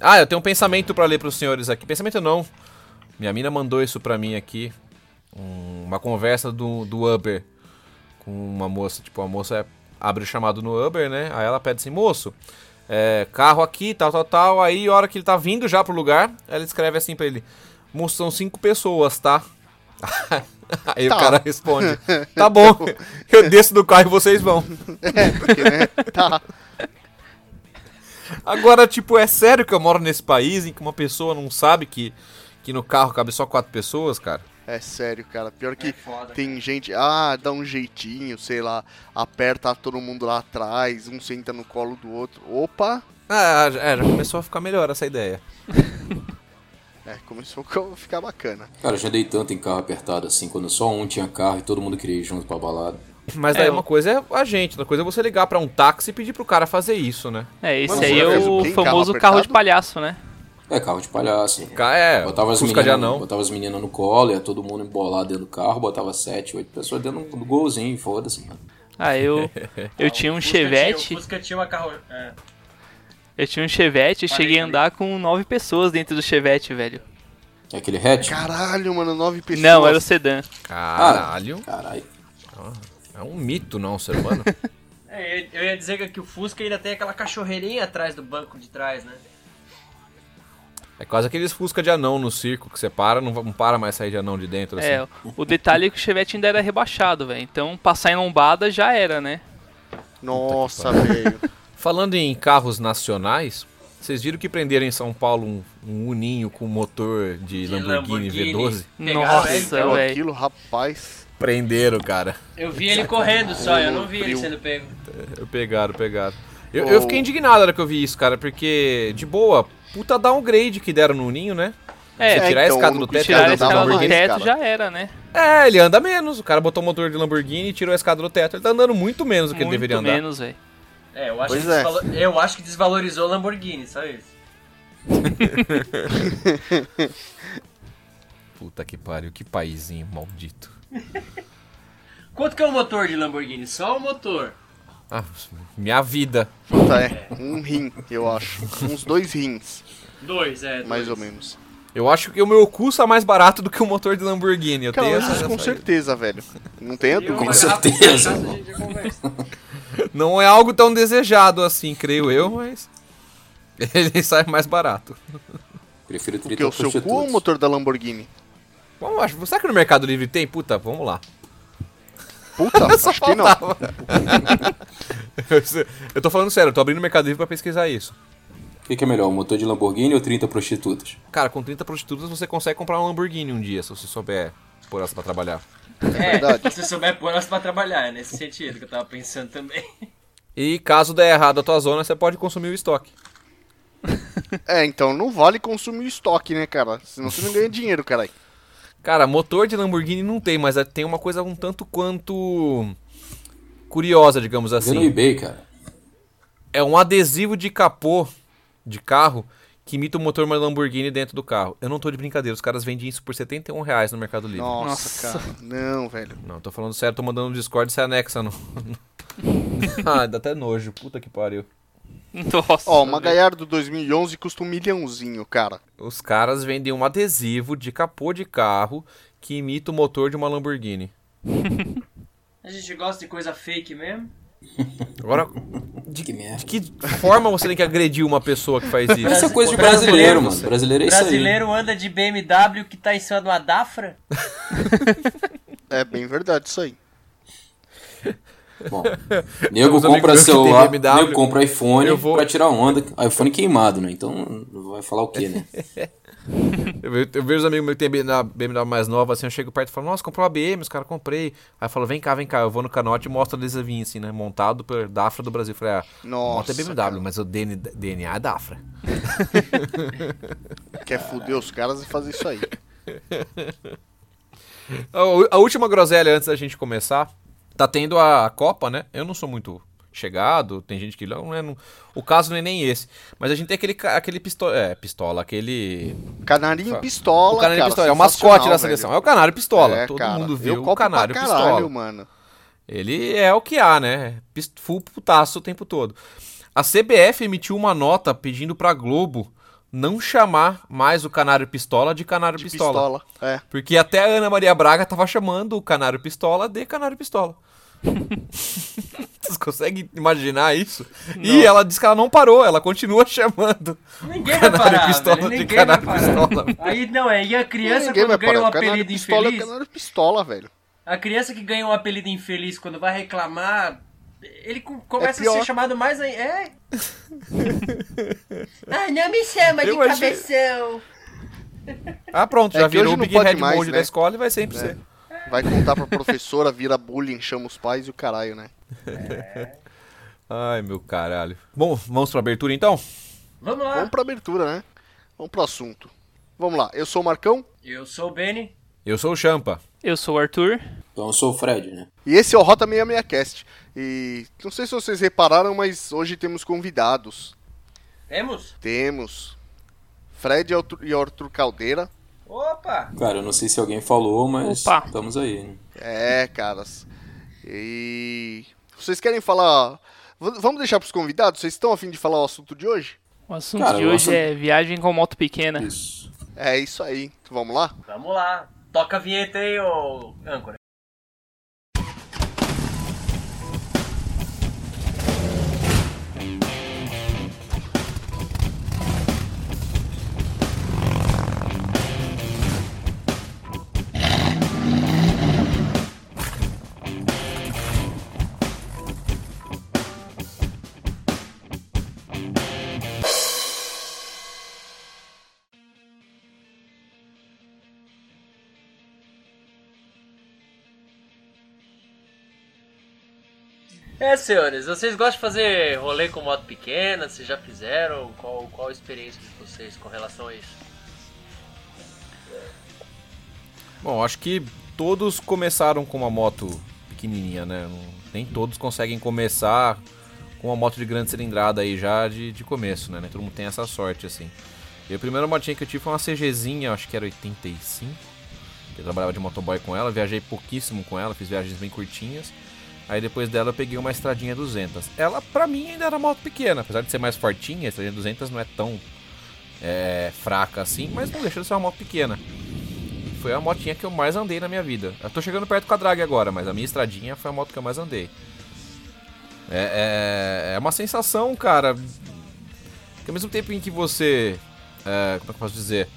Ah, eu tenho um pensamento pra ler pros senhores aqui. Pensamento não. Minha mina mandou isso pra mim aqui. Um- uma conversa do, do Uber com uma moça. Tipo, a moça é- abre o chamado no Uber, né? Aí ela pede assim, moço, é, carro aqui, tal, tal, tal. Aí, a hora que ele tá vindo já pro lugar, ela escreve assim pra ele: Moço, são cinco pessoas, tá? Aí Tá. o cara responde: Tá bom, eu desço do carro e vocês vão. É, porque, né? Tá. Agora, tipo, é sério que eu moro nesse país em que uma pessoa não sabe que, que no carro cabe só quatro pessoas, cara? É sério, cara. Pior que É foda. tem gente, ah, dá um jeitinho, sei lá, aperta todo mundo lá atrás, um senta no colo do outro. Opa! Ah, é, já começou a ficar melhor essa ideia. É, começou a ficar bacana. Cara, eu já dei tanto em carro apertado assim, quando só um tinha carro e todo mundo queria ir junto pra balada. Mas É, daí uma coisa é a gente, outra coisa é você ligar pra um táxi e pedir pro cara fazer isso, né? É, esse Mano, aí é o famoso Carro carro de palhaço, né? É, carro de palhaço. É, Botava as, meninas, botava as meninas no colo, ia todo mundo embolado dentro do carro, botava sete, oito pessoas dentro do golzinho, foda-se, mano. Ah, eu, eu tinha um Chevette, Tinha, Fusca tinha uma carro... É. eu tinha um Chevette e cheguei a andar com nove pessoas dentro do Chevette, velho. É aquele hatch? Caralho, mano, nove pessoas. Não, era o sedã. Caralho. Caralho. É um mito, não, ser humano. É, eu- ia dizer que o Fusca ainda tem aquela cachorreirinha atrás do banco de trás, né? É quase aqueles Fusca de anão no circo que você para, não, não para mais sair de anão de dentro, assim. É, o detalhe é que o Chevette ainda era rebaixado, velho. Então, passar em lombada já era, né? Nossa, velho. Falando em carros nacionais, vocês viram que prenderam em São Paulo um, um Uninho com motor de, De Lamborghini, Lamborghini. V12? Pegaram Nossa, velho. aquilo, rapaz. Prenderam, cara. Eu vi ele correndo só, eu não vi ele sendo pego. Pegaram, pegaram. Eu, eu fiquei indignado na hora que eu vi isso, cara, porque, de boa, puta downgrade que deram no Ninho, né? É, Você tirar a então, escada no do teto tirar a escada no do teto já era, né? É, ele anda menos. O cara botou o motor de Lamborghini e tirou a escada do teto. Ele tá andando muito menos do que ele Muito deveria andar. menos, velho. É, eu acho, Pois que é. eu acho que desvalorizou o Lamborghini, só isso. Puta que pariu, que paizinho maldito. Quanto que é o motor de Lamborghini? Só o motor. Ah, minha vida. Puta, é. Um rim, eu acho. Uns dois rins, Dois, é. mais dois. ou menos. Eu acho que o meu custo é mais barato do que o motor de Lamborghini. Eu Cara, tenho isso essa, com essa- certeza, velho. Não tenha dúvida. Com certeza. Não é algo tão desejado assim, creio eu, mas. Ele sai mais barato. Prefiro Porque 30 o seu cu ou o motor da Lamborghini? Vamos, acho, será que no Mercado Livre tem? Puta, vamos lá. Puta, acho que não. Eu tô falando sério, eu tô abrindo o Mercado Livre pra pesquisar isso. O que, que é melhor, um motor de Lamborghini ou 30 prostitutas? Cara, com 30 prostitutas você consegue comprar um Lamborghini um dia, se você souber pôr elas pra trabalhar. É, verdade. se você souber pôr elas pra trabalhar, é nesse sentido que eu tava pensando também. E caso der errado a tua zona, você pode consumir o estoque. É, então não vale consumir o estoque, né, cara? Senão você não ganha dinheiro, caralho. Cara, motor de Lamborghini não tem, mas tem uma coisa um tanto quanto curiosa, digamos Vê no assim. eBay, cara. É um adesivo de capô de carro que imita o motor de uma Lamborghini dentro do carro. Eu não tô de brincadeira, os caras vendem isso por 71 reais no Mercado Livre. Nossa, Nossa. cara. Não, velho. Não, tô falando sério, tô mandando no Discord e você anexa no... ah, dá até nojo, puta que pariu. Nossa. Ó, uma velho. Gallardo 2011 custa um milhãozinho, cara. Os caras vendem um adesivo de capô de carro que imita o motor de uma Lamborghini. A gente gosta de coisa fake mesmo. Agora, Que merda. de que forma você tem que agredir uma pessoa que faz isso? Isso é coisa de Brasileiro, brasileiro, mano. Brasileiro é isso aí. Brasileiro anda de BMW que tá em cima de uma Dafra. É bem verdade isso aí. Bom, nego compra celular, BMW, nego compra iPhone eu vou- pra tirar onda. iPhone queimado, né? Então vai falar o quê, né? Eu, ve- eu vejo os amigos meus que tem na BMW mais nova, assim, eu chego perto e falo, nossa, comprou uma BM, os caras comprei. Aí eu falo, vem cá, vem cá, eu vou no canote e mostro o adesivinho, assim, né, montado por Dafra do Brasil. Eu falei, ah, a Nossa, é BMW, cara. mas o DN DNA é Dafra. Quer fuder os caras e fazer isso aí. A, a última groselha antes da gente começar, tá tendo a Copa, né? Eu não sou muito chegado, tem gente que não é. não- o caso não é nem esse. Mas a gente tem aquele, aquele pistola. É, pistola, aquele. Canarinho pistola, o canário cara, pistola. É o mascote da seleção. É velho. o canário pistola. É, Todo cara, mundo viu o canário caralho, pistola. mano. Ele é o que há, né? Full putaço o tempo todo. A CBF emitiu uma nota pedindo pra Globo não chamar mais o Canário Pistola de Canário De Pistola. pistola. É. Porque até a Ana Maria Braga tava chamando o Canário Pistola de Canário Pistola. Vocês conseguem imaginar isso? E ela disse que ela não parou, ela continua chamando. Ninguém vai Canário parar, pistola velho, de ninguém vai canário parar. pistola. Aí não, é, e a criança Ninguém vai quando ganha um apelido pistola é infeliz, o canário pistola, velho. a criança que ganha um apelido infeliz quando vai reclamar, ele co- começa É a ser chamado mais aí. É. ah, não me chama de Eu achei- cabeção. Ah, pronto, É já virou o Big Head mais, Mode né? da escola e vai sempre ser. Vai contar pra professora, vira bullying, chama os pais e o caralho, né? Ai, meu caralho. Bom, vamos pra abertura então? Vamos lá. Vamos pra abertura, né? Vamos pro assunto. Vamos lá, eu sou o Marcão Eu sou o Benny. Eu sou o Champa. Eu sou o Arthur. Então eu sou o Fred, né? e esse é o Rota 66 Cast. E não sei se vocês repararam, mas hoje temos convidados. Temos? Temos Fred e Arthur- Caldeira. Opa! Cara, eu não sei se alguém falou, mas Opa. estamos aí, né? É, caras. E vocês querem falar? Vamos deixar pros convidados? Vocês estão afim de falar o assunto de hoje? O assunto Cara, de hoje assunto- é viagem com moto pequena. Isso. É isso aí. Então, vamos lá? Vamos lá. Toca a vinheta aí, ô âncora. É, senhores, vocês gostam de fazer rolê com moto pequena? Vocês já fizeram? Qual, qual a experiência de vocês com relação a isso? Bom, acho que todos começaram com uma moto pequenininha, né? Nem todos conseguem começar com uma moto de grande cilindrada aí já de, de começo, né? Todo mundo tem essa sorte, assim. E a primeira motinha que eu tive foi uma CGzinha, acho que era 85. Eu trabalhava de motoboy com ela, viajei pouquíssimo com ela, fiz viagens bem curtinhas. Aí depois dela eu peguei uma estradinha 200. Ela, pra mim, ainda era moto pequena. Apesar de ser mais fortinha, a estradinha 200 não é tão é, fraca assim, mas não deixa de ser uma moto pequena. Foi a motinha que eu mais andei na minha vida. Eu tô chegando perto com a drag agora, mas a minha estradinha foi a moto que eu mais andei. É, é, é uma sensação, cara. Que ao mesmo tempo em que você. é, como é que eu posso dizer?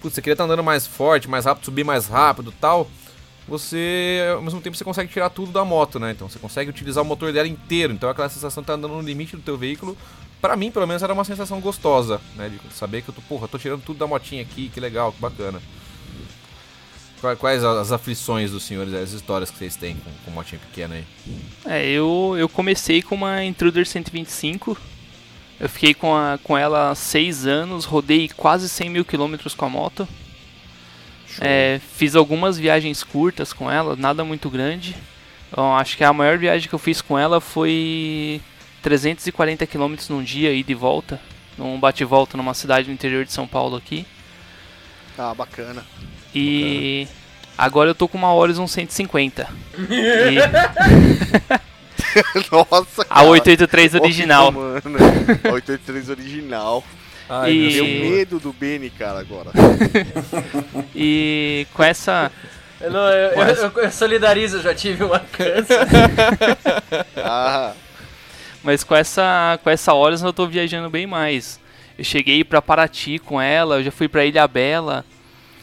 Putz, você queria estar andando mais forte, mais rápido, subir mais rápido tal. Você, ao mesmo tempo, você consegue tirar tudo da moto, né? Então você consegue utilizar o motor dela inteiro. Então aquela sensação de estar andando no limite do teu veículo. Pra mim, pelo menos, era uma sensação gostosa, né? De saber que eu tô, porra, tô tirando tudo da motinha aqui, que legal, que bacana. Qua- Quais as aflições dos senhores, as histórias que vocês têm com, com motinha pequena aí? É, eu, eu comecei com uma Intruder 125. Eu fiquei com, a, com ela há 6 anos, rodei quase 100 mil quilômetros com a moto. É, fiz algumas viagens curtas com ela, nada muito grande. Então, acho que a maior viagem que eu fiz com ela foi 340 quilômetros num dia, ida e volta. Num bate-volta numa cidade no interior de São Paulo aqui. Ah, bacana. E agora eu tô com uma Horizon 150. E Nossa, a 883 original. Mano, a 883 original. Ai, E- Deu E- medo do Benny, cara, agora. E com essa Eu, não, eu, eu, eu- eu solidarizo, eu já tive uma câncer. Ah, Mas com essa, com essa Horizon eu tô viajando bem mais. Eu cheguei pra Paraty com ela, eu já fui pra Ilha Bela.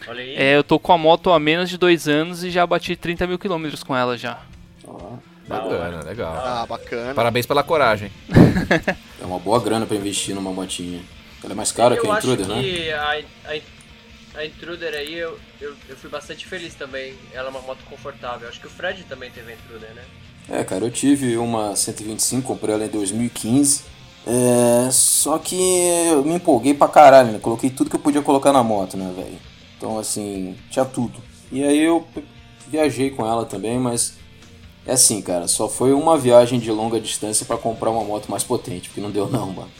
Olha aí. É, eu tô com a moto há menos de dois anos e já bati 30 mil quilômetros com ela já. Ó, Bacana, legal. ah, bacana. Parabéns pela coragem. é uma boa grana pra investir numa motinha. Ela é mais cara que eu a acho Intruder, né? que a, a, a Intruder aí, eu, eu, eu fui bastante feliz também. Ela é uma moto confortável. Acho que o Fred também teve a Intruder, né? É, cara, eu tive uma 125, comprei ela em 2015. É, só que eu me empolguei pra caralho, né? Coloquei tudo que eu podia colocar na moto, né, velho? Então, assim, tinha tudo. E aí eu viajei com ela também, mas é assim, cara, só foi uma viagem de longa distância pra comprar uma moto mais potente, porque não deu não, mano.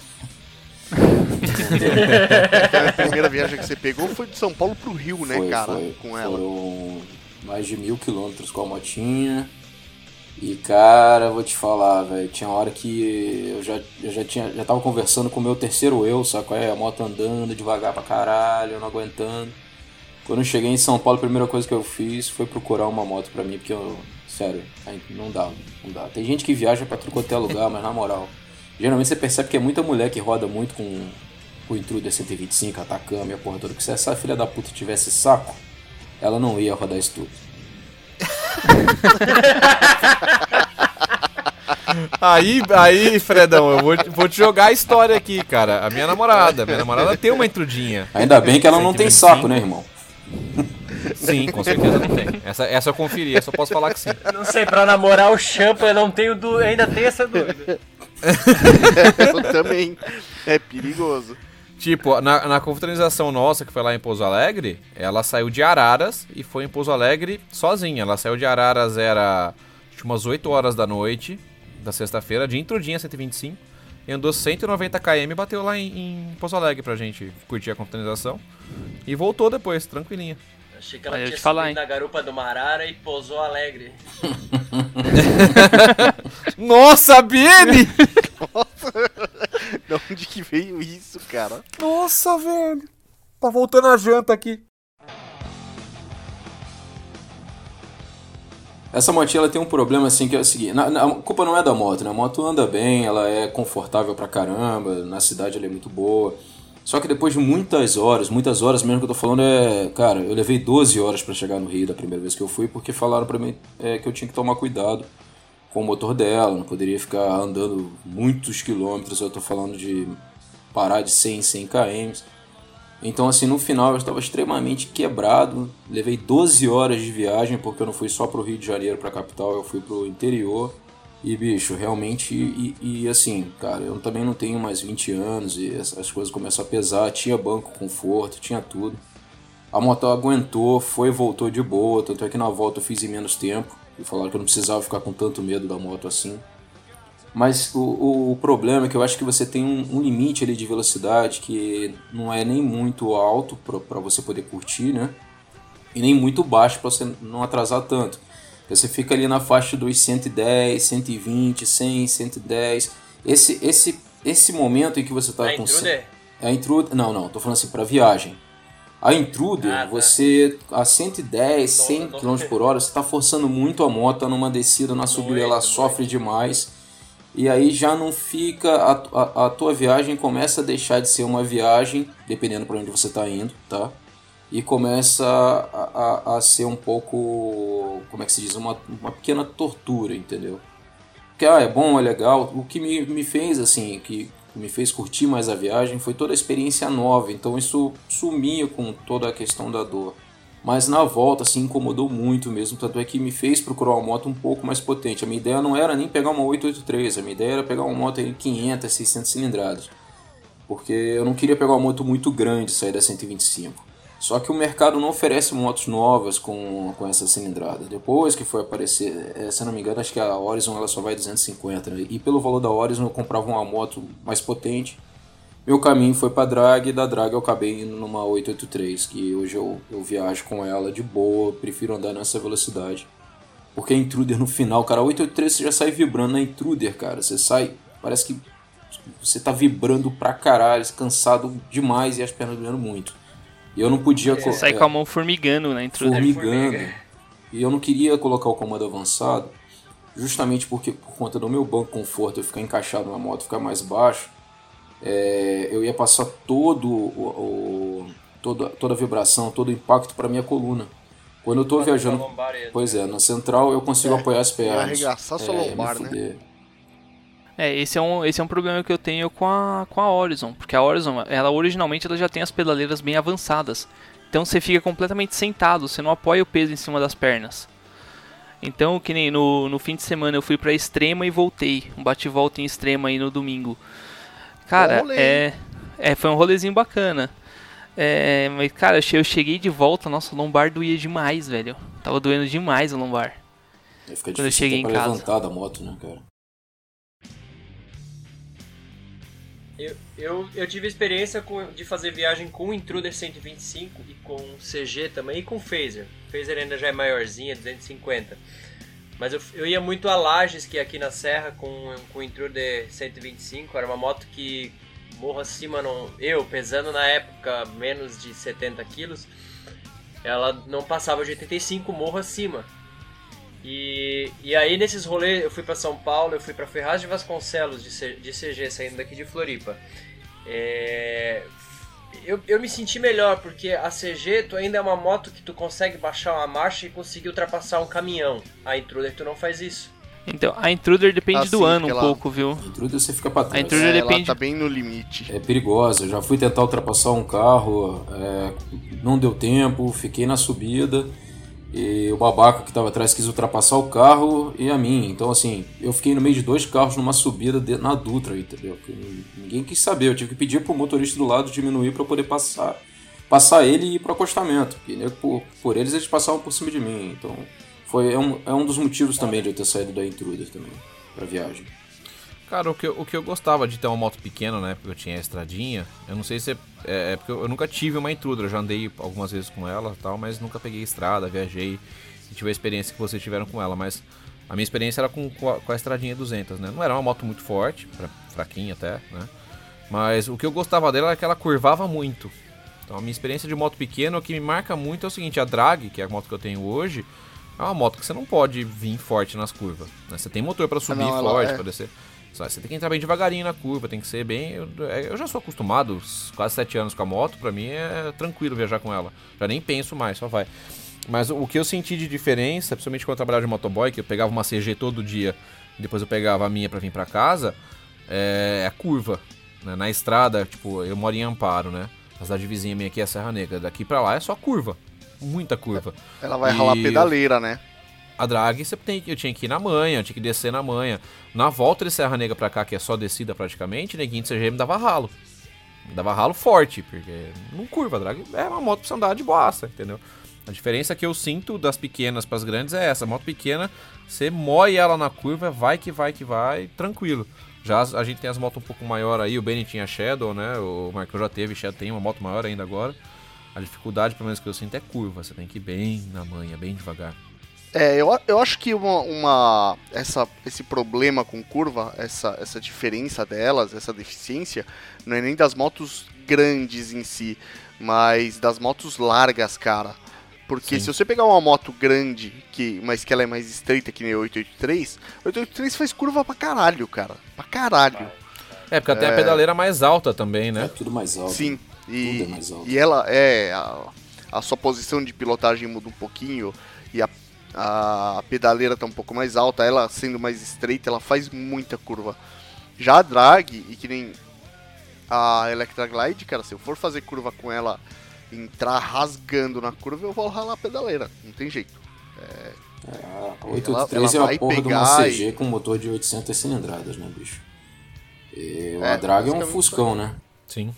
A primeira viagem que você pegou foi de São Paulo pro Rio, né, Foi, cara? foi. Com ela. Foram mais de mil quilômetros com a motinha. E cara, vou te falar, velho, tinha hora que eu já, eu já, tinha, já tava conversando com o meu terceiro eu, saco? É, a moto andando devagar pra caralho, eu não aguentando. Quando eu cheguei em São Paulo, a primeira coisa que eu fiz foi procurar uma moto pra mim, porque eu, sério, não dá, não dá. Tem gente que viaja pra tudo quanto é lugar, mas na moral, geralmente você percebe que é muita mulher que roda muito com o Intruder 125, Atacama e a porra toda, que se essa filha da puta tivesse saco, ela não ia rodar isso tudo. Aí, aí, Fredão, eu vou, vou te jogar a história aqui, cara. A minha namorada, minha namorada tem uma intrudinha. Ainda bem que ela não tem saco, né, irmão? Sim, com certeza não tem. Essa, essa eu conferi, só posso falar que sim. Não sei, pra namorar o Champa eu não tenho du... ainda tenho essa dúvida. eu também. É perigoso. Tipo, na, na confraternização nossa, que foi lá em Pouso Alegre, ela saiu de Araras e foi em Pouso Alegre sozinha. Ela saiu de Araras, era acho, umas 8 horas da noite, da sexta-feira, de intrudinha 125. E andou 190 km e bateu lá em, em Pouso Alegre pra gente curtir a confraternização. E voltou depois, tranquilinha. Achei que ela tinha te falar, subido hein. na garupa do Marara e pousou alegre. Nossa, Bini! De onde que veio isso, cara? Nossa, velho! Tá voltando a janta aqui. Essa motinha ela tem um problema assim que é o seguinte, na- na- a culpa não é da moto, né? A moto anda bem, ela é confortável pra caramba, na cidade ela é muito boa. Só que depois de muitas horas, muitas horas mesmo que eu tô falando é, cara, eu levei 12 horas pra chegar no Rio da primeira vez que eu fui porque falaram pra mim é, que eu tinha que tomar cuidado com o motor dela, não poderia ficar andando muitos quilômetros, eu tô falando de parar de 100 em 100 km. Então, assim, no final eu estava extremamente quebrado. Levei 12 horas de viagem, porque eu não fui só pro Rio de Janeiro, pra capital, eu fui pro interior. E, bicho, realmente. E, e, assim, cara, eu também não tenho mais 20 anos e as, as coisas começam a pesar. Tinha banco, conforto, tinha tudo. A moto aguentou, foi e voltou de boa. Tanto é que na volta eu fiz em menos tempo. E falaram que eu não precisava ficar com tanto medo da moto assim. Mas o, o, o problema é que eu acho que você tem um, um limite ali de velocidade que não é nem muito alto para você poder curtir, né? E nem muito baixo para você não atrasar tanto. Você fica ali na faixa dos 110, 120, 100, 110. Esse, esse, esse momento em que você tá A com. Intruder? A Intruder. Não, não, tô falando assim, para viagem. A Intruder, Ah, tá. você a 110, 100 Não, não. km por hora, você está forçando muito a moto tá numa descida, na subida ela Muito, sofre demais. E aí já não fica. A, a, a tua viagem começa a deixar de ser uma viagem, dependendo para onde você está indo, tá? E começa a, a, a ser um pouco. Como é que se diz? Uma, uma pequena tortura, entendeu? Porque ah, é bom, é legal. O que me, me fez assim, que me fez curtir mais a viagem foi toda a experiência nova. Então isso sumia com toda a questão da dor. Mas na volta, assim, incomodou muito mesmo. Tanto é que me fez procurar uma moto um pouco mais potente. A minha ideia não era nem pegar uma 883, a minha ideia era pegar uma moto aí 500, 600 cilindradas. Porque eu não queria pegar uma moto muito grande, sair da 125. Só que o mercado não oferece motos novas com, com essa cilindrada. Depois que foi aparecer, eh, se não me engano, acho que a Horizon ela só vai 250. Né? E pelo valor da Horizon eu comprava uma moto mais potente. Meu caminho foi para drag e da drag eu acabei indo numa 883, que hoje eu, eu viajo com ela de boa, prefiro andar nessa velocidade. Porque a Intruder no final, cara, a 883 você já sai vibrando na Intruder, cara. Você sai, parece que você tá vibrando pra caralho, cansado demais e as pernas doendo muito. E eu não podia... co- Sai é, com a mão formigando na intruder. formigando. formiga. E eu não queria colocar o comando avançado, justamente porque por conta do meu banco conforto, eu ficar encaixado na moto, ficar mais baixo, é, eu ia passar todo o, o- toda, toda a vibração, todo o impacto para minha coluna. Quando eu tô viajando, lombar pois é, na central eu consigo É, apoiar as pernas. arregaçar sua É, lombar, né? É, esse é, um, esse é um problema que eu tenho com a, com a Horizon, porque a Horizon, ela originalmente ela já tem as pedaleiras bem avançadas. Então você fica completamente sentado, você não apoia o peso em cima das pernas. Então, que nem no, no fim de semana eu fui pra Extrema e voltei, um bate-volta em Extrema aí no domingo. Cara, é, é, foi um rolezinho bacana. É, mas cara, eu che- eu cheguei de volta, nossa, o lombar doía demais, velho. Tava doendo demais o lombar. Aí fica Quando eu difícil cheguei em casa. levantar da moto, né, cara? Eu, eu, eu tive experiência com, de fazer viagem com o Intruder 125 e com CG também e com Phaser. Phaser ainda já é maiorzinha, 250. Mas eu, eu ia muito a Lages, que é aqui na Serra, com, com o Intruder 125. Era uma moto que morro acima, não, eu pesando na época menos de 70 quilos, ela não passava de 85 morro acima. E, e aí nesses rolês eu fui para São Paulo, eu fui para Ferraz de Vasconcelos de, CG, saindo daqui de Floripa. É, eu, eu me senti melhor, porque a CG tu ainda é uma moto que tu consegue baixar uma marcha e conseguir ultrapassar um caminhão. A Intruder tu não faz isso. Então, a Intruder depende Assim, do ano um ela- pouco, viu? A Intruder você fica pra trás. A Intruder É, ela depende. tá bem no limite. É perigosa. Eu já fui tentar ultrapassar um carro, é, não deu tempo, fiquei na subida e o babaca que estava atrás quis ultrapassar o carro e a mim. Então, assim, eu fiquei no meio de dois carros numa subida de- na Dutra, entendeu? Que ninguém quis saber. Eu tive que pedir pro motorista do lado diminuir para poder passar, passar ele e ir pro acostamento. E, né, por, por eles, eles passavam por cima de mim. Então, foi, é, um, é um dos motivos também de eu ter saído da Intruder também, pra viagem. Cara, o que, eu- o que eu gostava de ter uma moto pequena, né? Porque eu tinha a estradinha. Eu não sei se é. É, é porque eu, eu nunca tive uma intruder. Eu já andei algumas vezes com ela e tal, mas nunca peguei estrada, viajei. E tive a experiência que vocês tiveram com ela. Mas a minha experiência era com, com, a, com a estradinha 200, né? Não era uma moto muito forte, fra- fraquinha até, né? Mas o que eu gostava dela era que ela curvava muito. Então a minha experiência de moto pequena, o que me marca muito é o seguinte: a drag, que é a moto que eu tenho hoje, é uma moto que você não pode vir forte nas curvas. Né? Você tem motor pra subir não, forte, é. pra descer. Você tem que entrar bem devagarinho na curva, tem que ser bem. Eu, é, eu já sou acostumado, os quase 7 anos com a moto, pra mim é tranquilo viajar com ela. Já nem penso mais, só vai. Mas o que eu senti de diferença, principalmente quando eu trabalhava de motoboy, que eu pegava uma CG todo dia, e depois eu pegava a minha pra vir pra casa, é a curva. né? Na estrada, tipo, eu moro em Amparo, né? A cidade vizinha minha aqui é Serra Negra. Daqui pra lá é só curva. Muita curva. Ela vai E- ralar pedaleira, né? A drag tem, eu tinha que ir na manha, eu tinha que descer na manha. Na volta de Serra Negra pra cá, que é só descida praticamente, neguinho de CG me dava ralo. Me dava ralo forte, porque não curva, a drag é uma moto pra você andar de boaça, entendeu? A diferença que eu sinto das pequenas pras grandes é essa. A moto pequena, você moe ela na curva, vai que vai que vai, tranquilo. Já as- a gente tem as motos um pouco maior aí, o Benny tinha Shadow, né? O Marco já teve, Shadow tem uma moto maior ainda agora. A dificuldade, pelo menos que eu sinto, é curva. Você tem que ir bem na manha, bem devagar. É, eu, eu acho que uma, uma- essa, esse problema com curva, essa, essa diferença delas, essa deficiência, não é nem das motos grandes em si, mas das motos largas, cara. Porque Sim. se você pegar uma moto grande, que, mas que ela é mais estreita que nem a 883, a 883 faz curva pra caralho, cara. Pra caralho. É, porque até a pedaleira mais alta também, É né? tudo mais alto. Sim. E, Tudo é mais alto. e ela é. A, a sua posição de pilotagem muda um pouquinho e a, a pedaleira tá um pouco mais alta. Ela sendo mais estreita, ela faz muita curva. Já a drag, e que nem a Electra Glide, cara, se eu for fazer curva com ela, entrar rasgando na curva, eu vou ralar a pedaleira. Não tem jeito. A 883 ela é vai a porra de uma CG com motor de 800 cilindradas, né, bicho? E É, a Drag é um Fuscão, né? Sim.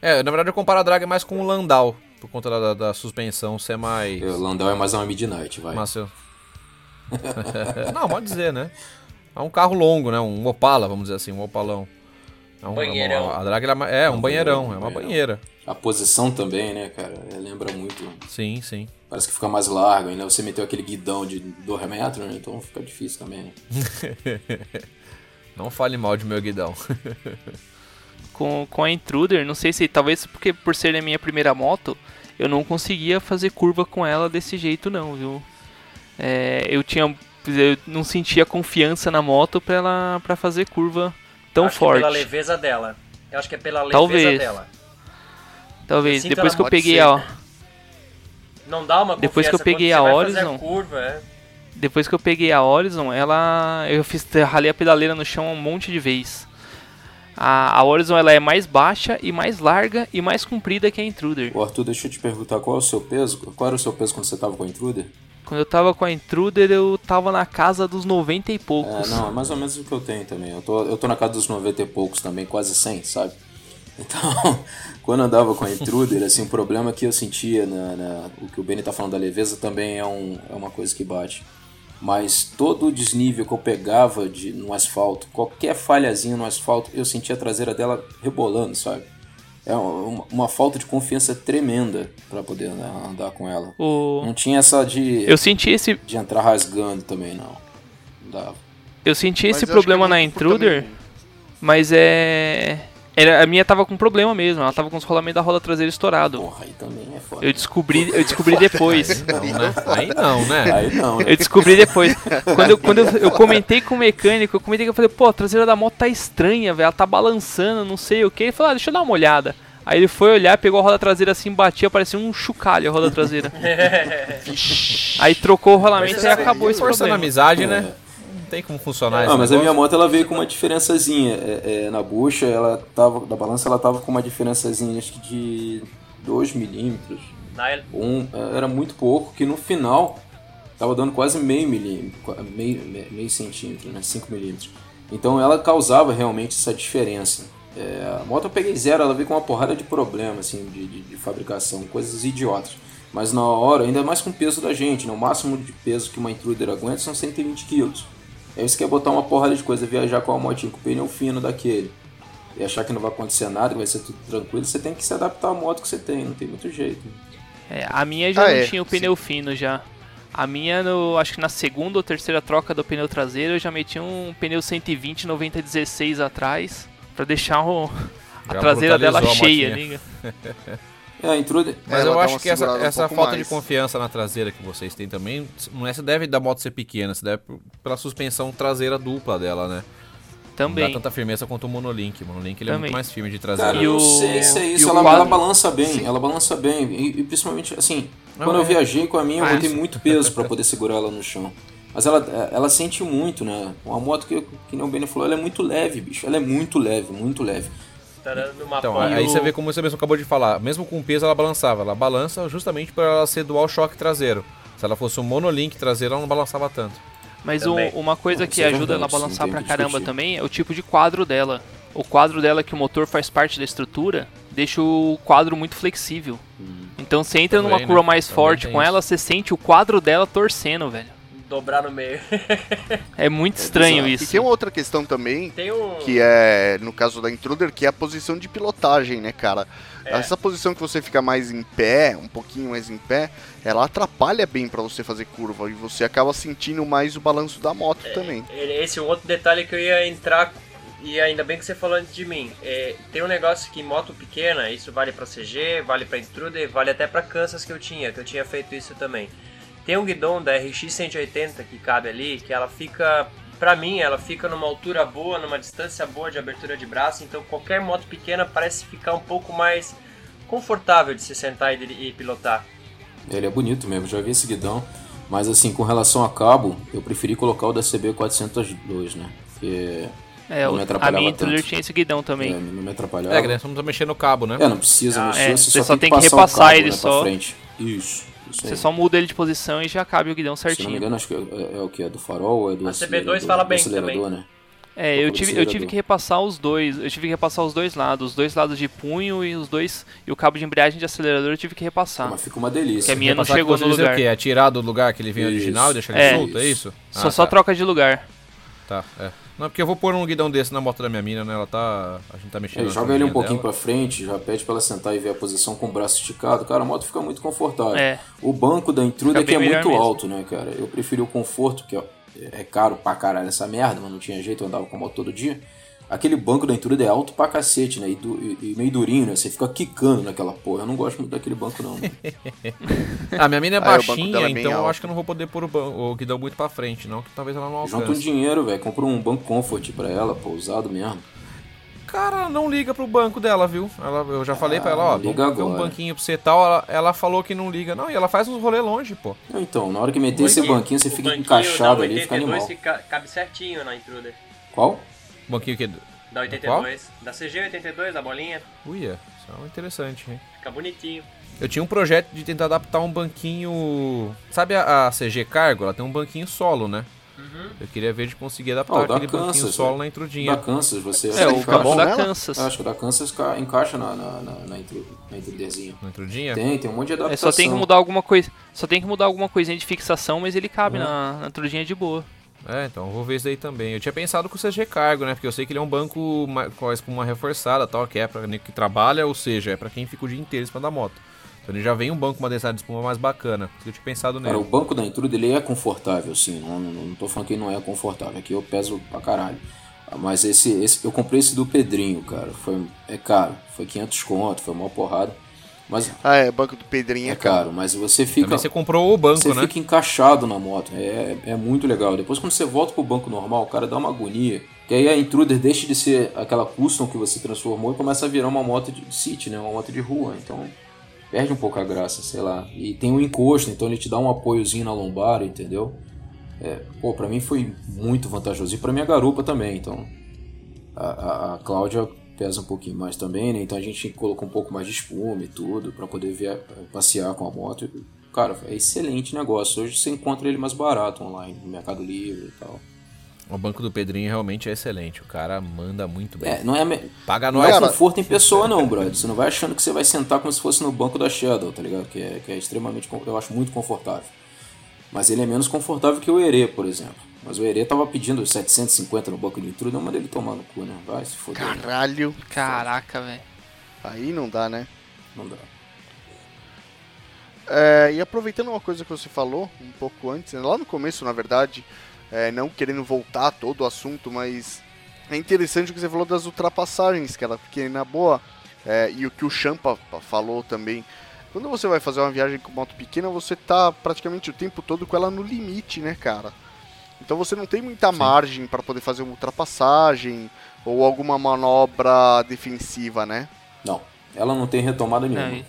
É, na verdade eu comparo a drag mais com o Landau, por conta da, da suspensão ser mais. O Landau é mais uma Midnight, vai. Massa. Não, pode dizer, né? É um carro longo, né? Um Opala, vamos dizer assim, um Opalão. É um, Banheirão. é uma- a drag é é um banheirão, banheirão, é uma banheirão. banheira. A posição também, né, cara? É, Lembra muito. Sim, sim. Parece que fica mais largo, ainda você meteu aquele guidão de 2 metros, né? Então fica difícil também, né? Não fale mal de meu guidão. com, com a Intruder, não sei se talvez porque por ser a minha primeira moto, eu não conseguia fazer curva com ela desse jeito não, viu? É, eu tinha eu não sentia confiança na moto pra ela para fazer curva tão acho forte. Que é pela leveza dela. Eu acho que é pela leveza Talvez. dela. Talvez Assim, depois que eu peguei ser. a Não dá uma Depois que eu peguei a Horizon- a curva, é. depois que eu peguei a Horizon, ela eu fiz ralei a pedaleira no chão um monte de vez. A, a Horizon ela é mais baixa e mais larga e mais comprida que a Intruder. Ô Arthur, deixa eu te perguntar qual é o seu peso? Qual era o seu peso quando você tava com a Intruder? Quando eu tava com a Intruder, eu tava na casa dos 90 e É, poucos. não, é mais ou menos o que eu tenho também. Eu tô, eu tô na casa dos 90 e poucos também, quase 100, sabe? Então, quando eu andava com a Intruder, assim, o problema que eu sentia, na, na- o que o Benny tá falando da leveza também é, um, é uma coisa que bate. Mas todo o desnível que eu pegava de, no asfalto, qualquer falhazinha no asfalto, eu sentia a traseira dela rebolando, sabe? é uma, uma falta de confiança tremenda para poder andar, andar, com ela. O... Não tinha essa de. Eu senti esse. De entrar rasgando também, não. Não dava. Eu senti esse problema na Intruder, mas é. Era, a minha tava com problema mesmo, ela tava com os rolamentos da roda traseira estourado. Porra, aí também é foda. Eu descobri, eu descobri depois. Aí não, né? Aí não, né? Aí não, né? Eu descobri depois. Quando, eu, quando eu, eu comentei com o mecânico, eu comentei que eu falei, pô, a traseira da moto tá estranha, velho. Ela tá balançando, não sei o que. Ele falou, ah, deixa eu dar uma olhada. Aí ele foi olhar, pegou a roda traseira assim, batia, parecia um chocalho a roda traseira. Aí trocou o rolamento e acabou esse Forçando problema. amizade, né? Não tem como funcionar Ah, mas a minha moto ela veio com uma diferençazinha. É, é, na bucha, ela tava. Da balança ela tava com uma diferençazinha acho que de 2 milímetros. Um, era muito pouco, que no final tava dando quase meio milímetro, meio, meio centímetro, né? 5 milímetros. Então ela causava realmente essa diferença. É, a moto eu peguei zero, ela veio com uma porrada de problema, assim, de, de, de fabricação, coisas idiotas. Mas na hora, ainda mais com o peso da gente, né? o máximo de peso que uma intruder aguenta são 120 quilos. Aí você quer botar uma porrada de coisa, viajar com a motinha com o pneu fino daquele, e achar que não vai acontecer nada, que vai ser tudo tranquilo, você tem que se adaptar à moto que você tem, não tem muito jeito. É, a minha já Ah, não é, tinha o pneu fino já. A minha, no, acho que na segunda ou terceira troca do pneu traseiro, eu já meti um pneu 120 90 16 atrás, pra deixar o, a Já traseira dela a cheia, liga. É, intruder. Mas Ela eu acho que essa, um essa pouco falta mais. de confiança na traseira que vocês têm também, não é se deve da moto ser pequena, se deve pela suspensão traseira dupla dela, né? Não Também. dá tanta firmeza quanto o Monolink. O Monolink ele é muito mais firme de Cara, traseira. E eu o- sei se é e isso. Ela, ela balança bem, ela balança bem. E, e principalmente, assim, Não, quando eu é. viajei com a minha, eu Ah, botei sim. muito peso pra poder segurar ela no chão. Mas ela, ela sente muito, né? Uma moto que, que nem o Benny falou, ela é muito leve, bicho. Ela é muito leve, muito leve. Tá numa Então, aí o- você vê como você mesmo acabou de falar. Mesmo com peso, ela balançava. Ela balança justamente para ela ser dual choque traseiro. Se ela fosse um monolink traseiro, ela não balançava tanto. Mas Também. uma coisa Não, que ajuda ela a balançar pra caramba discutir. também é o tipo de quadro dela. O quadro dela, que o motor faz parte da estrutura, deixa o quadro muito flexível. Então você entra Também, numa né? curva mais Também forte com isso. ela, você sente o quadro dela torcendo, velho. Dobrar no meio. É muito estranho. E isso. tem uma outra questão também, Tem um. que é, no caso da Intruder, que é a posição de pilotagem, né, cara? É. Essa posição que você fica mais em pé, um pouquinho mais em pé, ela atrapalha bem pra você fazer curva e você acaba sentindo mais o balanço da moto também. Esse é um outro detalhe que eu ia entrar. E ainda bem que você falou antes de mim. É, tem um negócio que moto pequena, isso vale pra CG, vale pra Intruder, vale até pra Kansas que eu tinha, que eu tinha feito isso também. Tem um guidão da RX 180 que cabe ali, que ela fica, pra mim, ela fica numa altura boa, numa distância boa de abertura de braço, então qualquer moto pequena parece ficar um pouco mais confortável de se sentar e, de- e pilotar. Ele é bonito mesmo, já vi esse guidão. Mas assim, com relação a cabo, eu preferi colocar o da CB402, né? Porque É, não o- me a atrapalhava minha Intruder tanto. tinha esse guidão é, também. não me atrapalhava. É, que não tá mexendo no cabo, né? É, não precisa Ah, mexer, é, você, só, tem que que passar o repassar cabo, ele né, só. Pra frente. Isso, isso Você só muda ele de posição e já cabe o guidão Se não me certinho. engano, acho que é, é o que? É do farol ou é do A acelerador? CB2 fala bem acelerador, também. né? É, eu tive, eu tive que repassar os dois. Eu tive que repassar os dois lados. Os dois lados de punho e os dois. E o cabo de embreagem de acelerador eu tive que repassar. Mas fica uma delícia. Que a minha não chegou você no dizer lugar. O quê? É tirar do lugar que ele vinha Isso. original e deixar ele É. solto, é isso? Só, Ah, só tá. troca de lugar. Tá, é. Não, porque eu vou pôr um guidão desse na moto da minha mina, né? Ela tá. A gente tá mexendo. É, joga ele um pouquinho dela. pra frente, já pede pra ela sentar e ver a posição com o braço esticado. Cara, a moto fica muito confortável. É. O banco da Intruder Fica que é muito mesmo. alto, né, cara? Eu preferi o conforto, que ó, é caro pra caralho essa merda, mas não tinha jeito, eu andava com a moto todo dia. Aquele banco da Intruder é alto pra cacete, né? E, du- e- e meio durinho, né? Você fica quicando naquela porra. Eu não gosto muito daquele banco, não. né? Ah, minha mina é Ah, é, baixinha, é então eu acho que eu não vou poder pôr o, o guidão muito pra frente, não. Que talvez ela não Junta um alcance. dinheiro, velho. Compra um banco comfort pra ela, pô, usado mesmo. Cara, ela não liga pro banco dela, viu? Ela, eu já falei pra ela, ó, Ah, liga ter um agora. banquinho pra você e tal. Ela, ela falou que não liga. Não, e ela faz uns rolê longe, pô. Não, Então, na hora que meter esse banquinho, você fica banquinho encaixado ali, fica 82 animal. fica- cabe certinho na Intruder. Qual? Banquinho que. Da 82. Da CG 82, da bolinha. Uia, isso é interessante, hein? Fica bonitinho. Eu tinha um projeto de tentar adaptar um banquinho. Sabe a, a CG Cargo? Ela tem um banquinho solo, né? Eu queria ver de conseguir adaptar o da aquele banquinho Kansas, solo né? na intrudinha. Da Kansas, você É, o encaixa- banco bom da nela? Kansas. Eu acho que o da Kansas ca- encaixa na, na, na, na, intru- na. Na intrudinha? Tem, tem um monte de É, adaptação. só tem que mudar alguma coisa. Só tem que mudar alguma coisinha de fixação, mas ele cabe Uhum. na, na trudinha de boa. É, então eu vou ver isso aí também. Eu tinha pensado com o CG Cargo, né? Porque eu sei que ele é um banco com a espuma reforçada tal, que é pra quem que trabalha, ou seja, é pra quem fica o dia inteiro em cima da moto. Então ele já vem um banco com uma densidade de espuma mais bacana. Eu tinha pensado Cara, o nele. banco da Intruder ele é confortável, sim. Não, não, não tô falando que não é confortável. Aqui eu peso pra caralho. Ah, Mas esse, esse eu comprei esse do Pedrinho, cara. Foi, é caro. Foi 500 conto, foi uma porrada. Mas Ah, é, banco do Pedrinho é caro. Mas você fica. Também você comprou o banco, Você né? fica encaixado na moto, é, é muito legal. Depois quando você volta pro banco normal, o cara dá uma agonia. Que aí a Intruder deixa de ser aquela custom que você transformou e começa a virar uma moto de city, né? Uma moto de rua. Então perde um pouco a graça, sei lá. E tem um encosto, então ele te dá um apoiozinho na lombar, entendeu? É, pô, pra mim foi muito vantajoso. E pra minha garupa também, então. A, a, a Cláudia pesa um pouquinho mais também, né? Então a gente colocou um pouco mais de espuma e tudo pra poder via, passear com a moto. Cara, é excelente negócio. Hoje você encontra ele mais barato online, no Mercado Livre e tal. O banco do Pedrinho realmente é excelente. O cara manda muito bem. É, não é, me- Paga não nós. é Cara, conforto em pessoa não, brother. Você não vai achando que você vai sentar como se fosse no banco da Shadow, tá ligado? Que é, que é extremamente, eu acho muito confortável. Mas ele é menos confortável que o Ere, por exemplo. Mas o Ere tava pedindo 750 no banco de intruder, eu mandei ele tomar no cu, né? Vai se foder. né? Caralho. Caraca, velho. Aí não dá, né? Não dá. É, e aproveitando uma coisa que você falou um pouco antes, né, lá no começo, na verdade, é, não querendo voltar todo o assunto, mas é interessante o que você falou das ultrapassagens, cara, porque na boa, é, e o que o Champa falou também, quando você vai fazer uma viagem com moto pequena, você tá praticamente o tempo todo com ela no limite, né, cara? Então você não tem muita margem para poder fazer uma ultrapassagem ou alguma manobra defensiva, né? Não, ela não tem retomada nenhuma. É,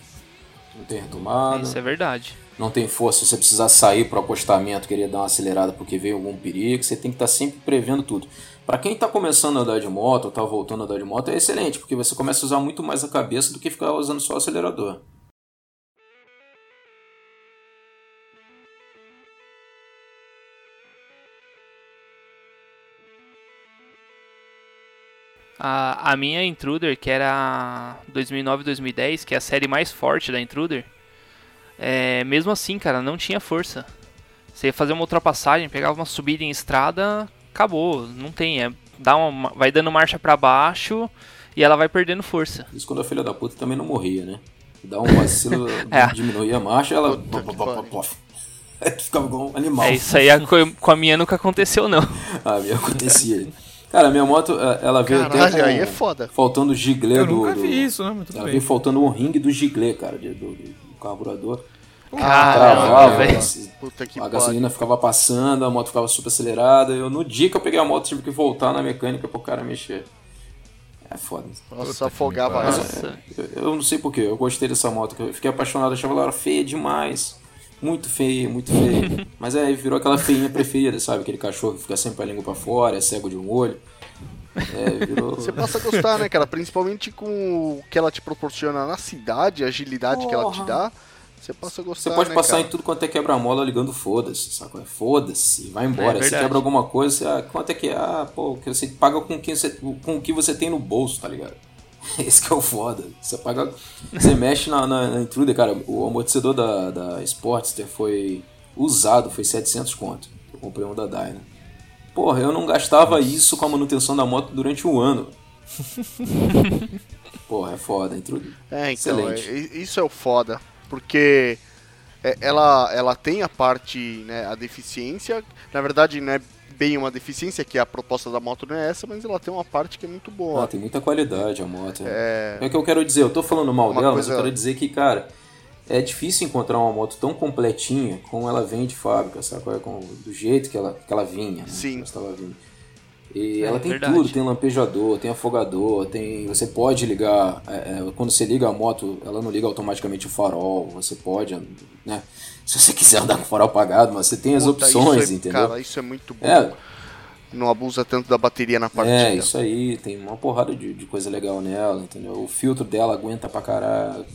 Não tem retomada. isso é verdade. Não tem força. Se você precisar sair pro acostamento, querer dar uma acelerada porque veio algum perigo, você tem que estar sempre prevendo tudo. Para quem está começando a andar de moto ou tá voltando a andar de moto, é excelente, porque você começa a usar muito mais a cabeça do que ficar usando só o acelerador. A, a minha Intruder, que era 2009-2010, que é a série mais forte da Intruder, é, mesmo assim, cara, não tinha força. Você ia fazer uma ultrapassagem, pegava uma subida em estrada, acabou, não tem. É, dá uma, vai dando marcha pra baixo e ela vai perdendo força. Isso quando a filha da puta também não morria, né? Dá um vacilo, É. diminuía a marcha, ela. Puta que pariu. Ficava igual um animal. É isso aí, a co- com a minha nunca aconteceu, não. Ah, me acontecia. Cara, minha moto, eh, ela veio Caralho, até com, aí é foda. faltando o giglê Eu do... nunca do- vi isso, né? Tudo Ela bem. veio faltando o ringue do giglê, cara, de- do, do carburador. Caramba, Travava, velho. esse- Puta que a gasolina ficava passando, a moto ficava super acelerada. Eu, no dia que eu peguei a moto, tive que voltar na mecânica pro cara mexer. É foda. Nossa, afogava. Nossa. Eu, eu não sei porquê, eu gostei dessa moto. Eu fiquei apaixonado, achava ela feia demais. Muito feia, muito feia. Mas aí virou aquela feinha preferida, sabe? Aquele cachorro que fica sempre a língua pra fora, é cego de um olho. É, virou. Você passa a gostar, né, cara? Principalmente com o que ela te proporciona na cidade, a agilidade que ela te dá. Você passa a gostar, Você pode né, passar cara? em tudo quanto é quebra-mola ligando foda-se, sabe? Foda-se, vai embora. É você quebra alguma coisa, você, ah, quanto é que é? Ah, pô, que você paga com, quem você, com o que você tem no bolso, tá ligado? Esse que é o foda. Você paga. Você mexe na, na, na Intruder, cara. O amortecedor da, da Sportster foi usado, foi 700 conto. Eu comprei um da Dyna. Porra, eu não gastava isso com a manutenção da moto durante um ano. Porra, é foda, Intruder. É, então, Excelente. é- isso é o foda. Porque é, ela, ela tem a parte, né, a deficiência. Na verdade, não é bem uma deficiência, que a proposta da moto não é essa, mas ela tem uma parte que é muito boa. Ah, tem muita qualidade a moto. É, É o que eu quero dizer, eu tô falando mal Uma dela, mas eu coisa- quero dizer que, cara, é difícil encontrar uma moto tão completinha como ela vem de fábrica, sabe? é? Com- do jeito que ela, que ela vinha, né? Sim. Que ela estava vindo. E É, ela tem verdade. tudo, tem lampejador, tem afogador, tem. Você pode ligar. é, é, quando você liga a moto, ela não liga automaticamente o farol. Você pode, né? Se você quiser andar com o farol apagado, mas você tem as puta, opções, isso é, entendeu? Cara, isso é muito bom. É. Não abusa tanto da bateria na partida. É, isso aí, tem uma porrada de, de coisa legal nela, entendeu? O filtro dela aguenta pra caralho.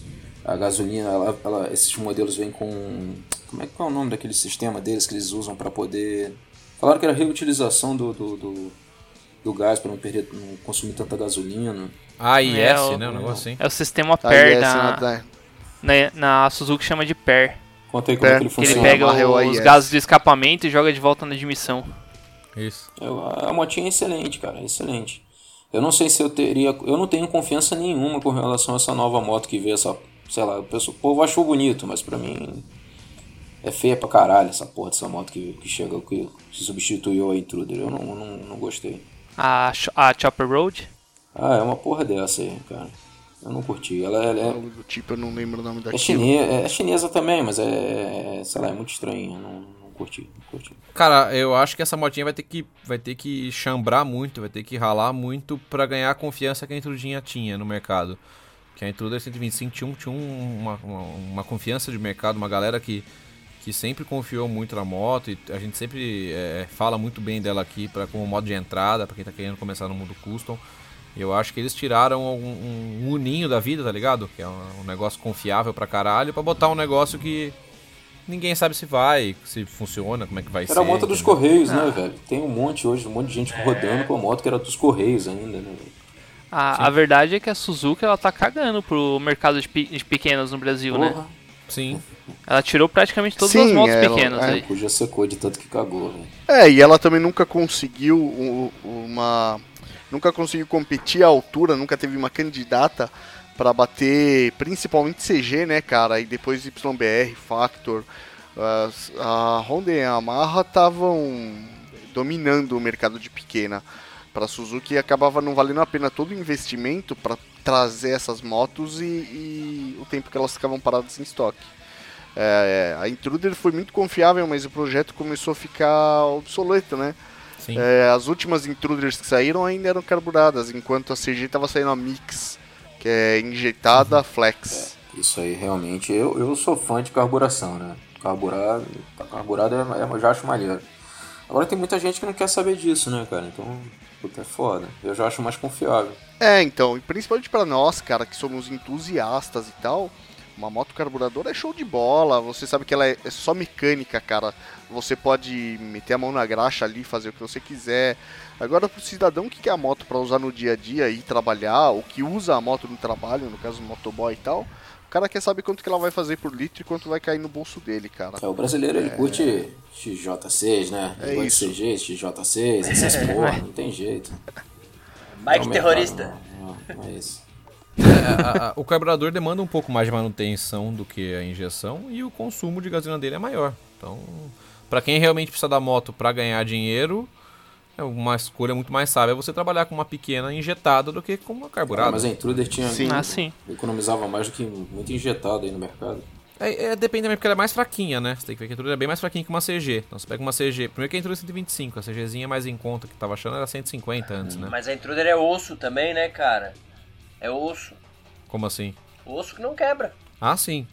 A gasolina, ela, ela- esses modelos vêm com. Como é que é o nome daquele sistema deles que eles usam pra poder. Falaram que era reutilização do, do, do, do gás pra não perder, não consumir tanta gasolina. AIS, É, o- né? Um negócio assim. É o sistema PER da, na- na, na Suzuki chama de PER. Conta aí como É, é que ele Que ele funciona. pega o os AIS. gases do escapamento e joga de volta na admissão. Isso. Eu- a motinha é excelente, cara, é excelente. Eu não sei se eu teria. Eu não tenho confiança nenhuma com relação a essa nova moto que veio, essa. Sei lá, o pessoal- o povo achou bonito, mas pra mim. É feia pra caralho essa porra dessa moto que, que chega, que se substituiu a Intruder. Eu não, não, não gostei. A, a Chopper Road. Ah, é uma porra dessa aí, cara. Eu não curti. Ela, ela é, Algo do tipo, eu não lembro o nome é, daquilo. chinesa, é chinesa também, mas é. Sei lá, é muito estranha. Não, não curti, não curti. Cara, eu acho que essa motinha vai ter que, vai ter que chambrar muito, vai ter que ralar muito pra ganhar a confiança que a Intrudinha tinha no mercado. Que a Intruder 125 tinha, tinha um- uma, uma, uma confiança de mercado, uma galera que, que sempre confiou muito na moto e a gente sempre é, fala muito bem dela aqui pra, como modo de entrada, pra quem tá querendo começar no mundo custom. E Eu acho que eles tiraram um, um uninho da vida, tá ligado? Que é um, um negócio confiável pra caralho, pra botar um negócio que ninguém sabe se vai, se funciona, como é que vai ser. Era a moto dos entendeu? Correios, né, velho? Tem um monte hoje, um monte de gente rodando com a moto que era dos Correios ainda, né? A, a verdade é que a Suzuki ela tá cagando pro mercado de, pe- de pequenas no Brasil, né? Porra, Sim. Ela tirou praticamente todas Sim, as motos é, pequenas é. aí. Cuja secou de tanto que cagou, velho. É, e ela também nunca conseguiu uma. Nunca conseguiu competir à altura, nunca teve uma candidata pra bater principalmente CG, né, cara? E depois YBR, Factor. A Honda e a Yamaha estavam dominando o mercado de pequena. Pra Suzuki acabava não valendo a pena todo o investimento pra trazer essas motos e, e o tempo que elas ficavam paradas em estoque. É, a Intruder foi muito confiável, mas o projeto começou a ficar obsoleto, né? É, as últimas Intruders que saíram ainda eram carburadas, enquanto a CG estava saindo a Mix, que é injetada Uhum. flex. Isso aí realmente. Eu, eu sou fã de carburação, né? Carburar, carburado é, é, eu já acho maneiro. Agora tem muita gente que não quer saber disso, né, cara? Então, puta, é foda. Eu já acho mais confiável. É, então, e principalmente para nós, cara, que somos entusiastas e tal, uma moto carburadora é show de bola. Você sabe que ela é, é só mecânica, cara. Você pode meter a mão na graxa ali, fazer o que você quiser. Agora, pro cidadão que quer a moto para usar no dia a dia e trabalhar, ou que usa a moto no trabalho, no caso motoboy e tal, o cara quer saber quanto que ela vai fazer por litro e quanto vai cair no bolso dele, cara. É, o brasileiro ele curte XJ6, né? É gosta isso. de CG, XJ6, essas porra, não tem jeito. Mike É terrorista. Não, não é isso. É, a- a- o carburador demanda um pouco mais de manutenção do que a injeção e o consumo de gasolina dele é maior. Então, pra quem realmente precisa da moto pra ganhar dinheiro, é uma escolha muito mais sábia você trabalhar com uma pequena injetada do que com uma carburada. Ah, mas a Intruder tinha. Sim. Ah, sim. Economizava mais do que muito injetado aí no mercado. É, é, depende também, porque ela é mais fraquinha, né? Você tem que ver que a Intruder é bem mais fraquinha que uma CG. Então você pega uma CG. Primeiro que a Intruder é 125, a CGzinha mais em conta que tava achando era 150 antes, né? Mas a Intruder é osso também, né, cara? É osso. Como assim? Osso que não quebra. Ah, sim.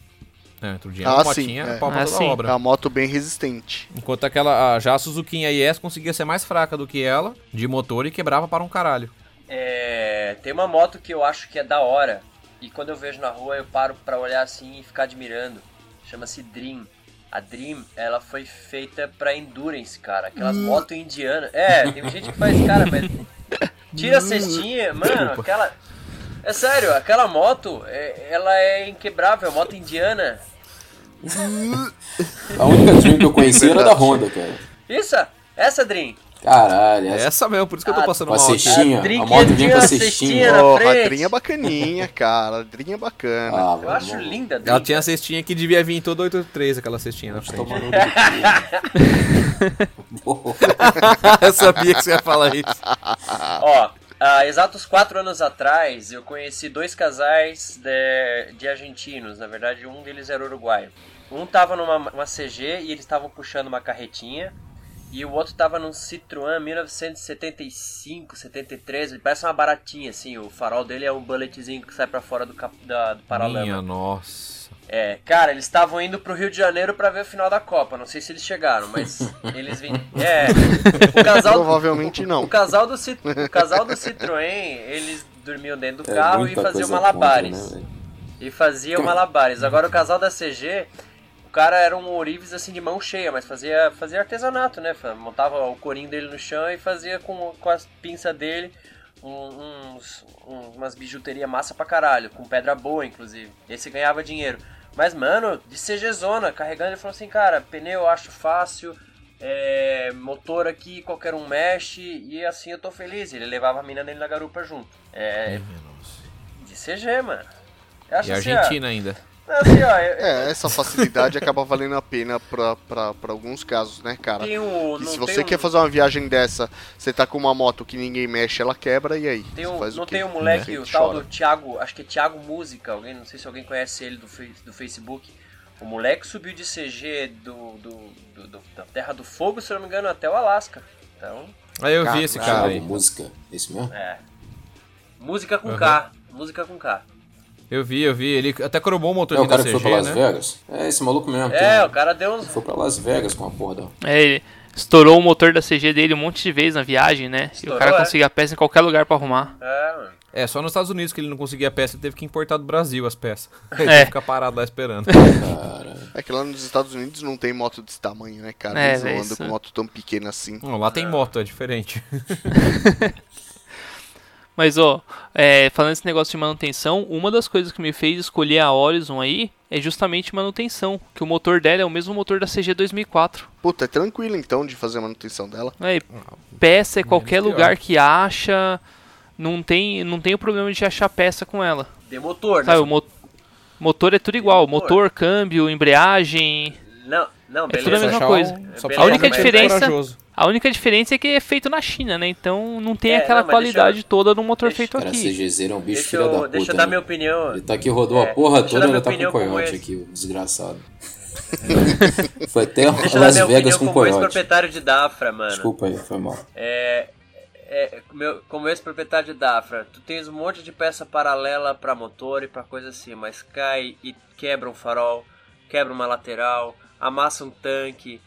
É, a Intrudinha Ah, é uma sim, motinha, é. pau Ah, toda sim. É obra. uma moto bem resistente. Enquanto aquela, a- já a Suzuki IS conseguia ser mais fraca do que ela, de motor, e quebrava para um caralho. É, tem uma moto que eu acho que é da hora. E quando eu vejo na rua eu paro pra olhar assim e ficar admirando. Chama-se Dream. A Dream, ela foi feita pra endurance, cara. Aquelas motos indianas. É, tem gente que faz, cara, mas. Tira a cestinha, mano, aquela. É sério, aquela moto, é- ela é inquebrável, moto indiana. A única Dream que eu conhecia era da Honda, cara. Isso, essa Dream. Caralho, É essa essa mesmo, por isso que eu tô passando a mal aqui. cestinha. A A, Dream moto vinha tinha com a a cestinha. Ó, a. Drinha é bacaninha, cara. A Drinha é bacana. Ah, Eu acho não- linda a Dream. Ela tinha a cestinha que devia vir em todo 83, aquela cestinha na frente. Eu sabia que você ia falar isso. Ó, há exatos quatro anos atrás, eu conheci dois casais de, de argentinos. Na verdade, um deles era uruguaio. Um tava numa uma CG e eles estavam puxando uma carretinha. E o outro tava num Citroën 1975, 73. Ele parece uma baratinha, assim. O farol dele é um bulletzinho que sai pra fora do, cap, da, do paralama. Minha nossa. É, cara, eles estavam indo pro Rio de Janeiro pra ver o final da Copa. Não sei se eles chegaram, mas eles vêm. É, o casal, Provavelmente não. o casal do, Cit- o casal do Citroën, eles dormiam dentro do É carro e faziam malabares. contra, né, e faziam malabares. Agora o casal da CG, o cara era um ourives assim de mão cheia, mas fazia, fazia artesanato, né? Montava o corinho dele no chão e fazia com, com as pinças dele um- uns, um- umas bijuteria massa pra caralho, com pedra boa, inclusive. Esse ganhava dinheiro. Mas, mano, de CG Zona, carregando, ele falou assim, cara, pneu eu acho fácil, é, motor aqui, qualquer um mexe, e assim eu tô feliz. Ele levava a mina dele na garupa junto. É, de CG, mano. E assim, Argentina ainda. Não, assim, ó, eu- É, essa facilidade acaba valendo a pena pra, pra, pra alguns casos, né, cara? tem um, E não se tem você um- quer fazer uma viagem dessa, você tá com uma moto que ninguém mexe, ela quebra, e aí? Tem um, faz não o quê? tem um moleque, Né? o tal Chora. do Thiago, acho que é Thiago Música, alguém, não sei se alguém conhece ele do, do Facebook. O moleque subiu de CG do, do, do- do- da Terra do Fogo, se eu não me engano, até o Alasca. Então, Aí eu vi esse cara Thiago, aí. música. Esse mesmo? é. Música com Uhum. K. Música com K. Eu vi, eu vi. Ele até cromou o É motorzinho o cara da que CG, foi pra Las né? Vegas? É, esse maluco mesmo. É, tem- o cara deu uns. Foi pra Las Vegas com a porra da... É, ele estourou o motor da CG dele um monte de vezes na viagem, né? e Estourou, o cara é? conseguia a peça em qualquer lugar pra arrumar. É, mano. É, só nos Estados Unidos que ele não conseguia a peça, ele teve que importar do Brasil as peças. Ele É. ficar parado lá esperando. Cara, É que lá nos Estados Unidos não tem moto desse tamanho, né, cara? É, Eles não véi, andam com moto tão pequena assim. Não, lá tem moto, é diferente. Mas, ó, é, falando esse negócio de manutenção, uma das coisas que me fez escolher a Horizon aí é justamente manutenção. Que o motor dela é o mesmo motor da CG 2004. Puta, é tranquilo então de fazer a manutenção dela. É, peça é qualquer pior. lugar que acha. Não tem, não tem o problema de achar peça com ela. De motor, né? Sabe, o mo- motor é tudo igual. Motor. Motor, câmbio, embreagem. Não, não, É tudo a beleza. mesma coisa. um- só A única diferença-. A única diferença é que é feito na China, né? Então não tem É, aquela não, qualidade eu- toda do motor deixa- feito cara, aqui. CGZ é um bicho Deixa filha da eu, puta. deixa eu dar né? minha opinião. Ele tá aqui, rodou É, a porra deixa eu toda dar e minha ainda tá com opinião o como coiote aqui, o desgraçado. foi até Deixa Las Vegas com como coiote. ex-proprietário de Dafra, mano. Desculpa aí, foi mal. É, é, meu, como ex-proprietário de Dafra, tu tens um monte de peça paralela pra motor e pra coisa assim, mas cai e quebra um farol, quebra uma lateral, amassa um tanque,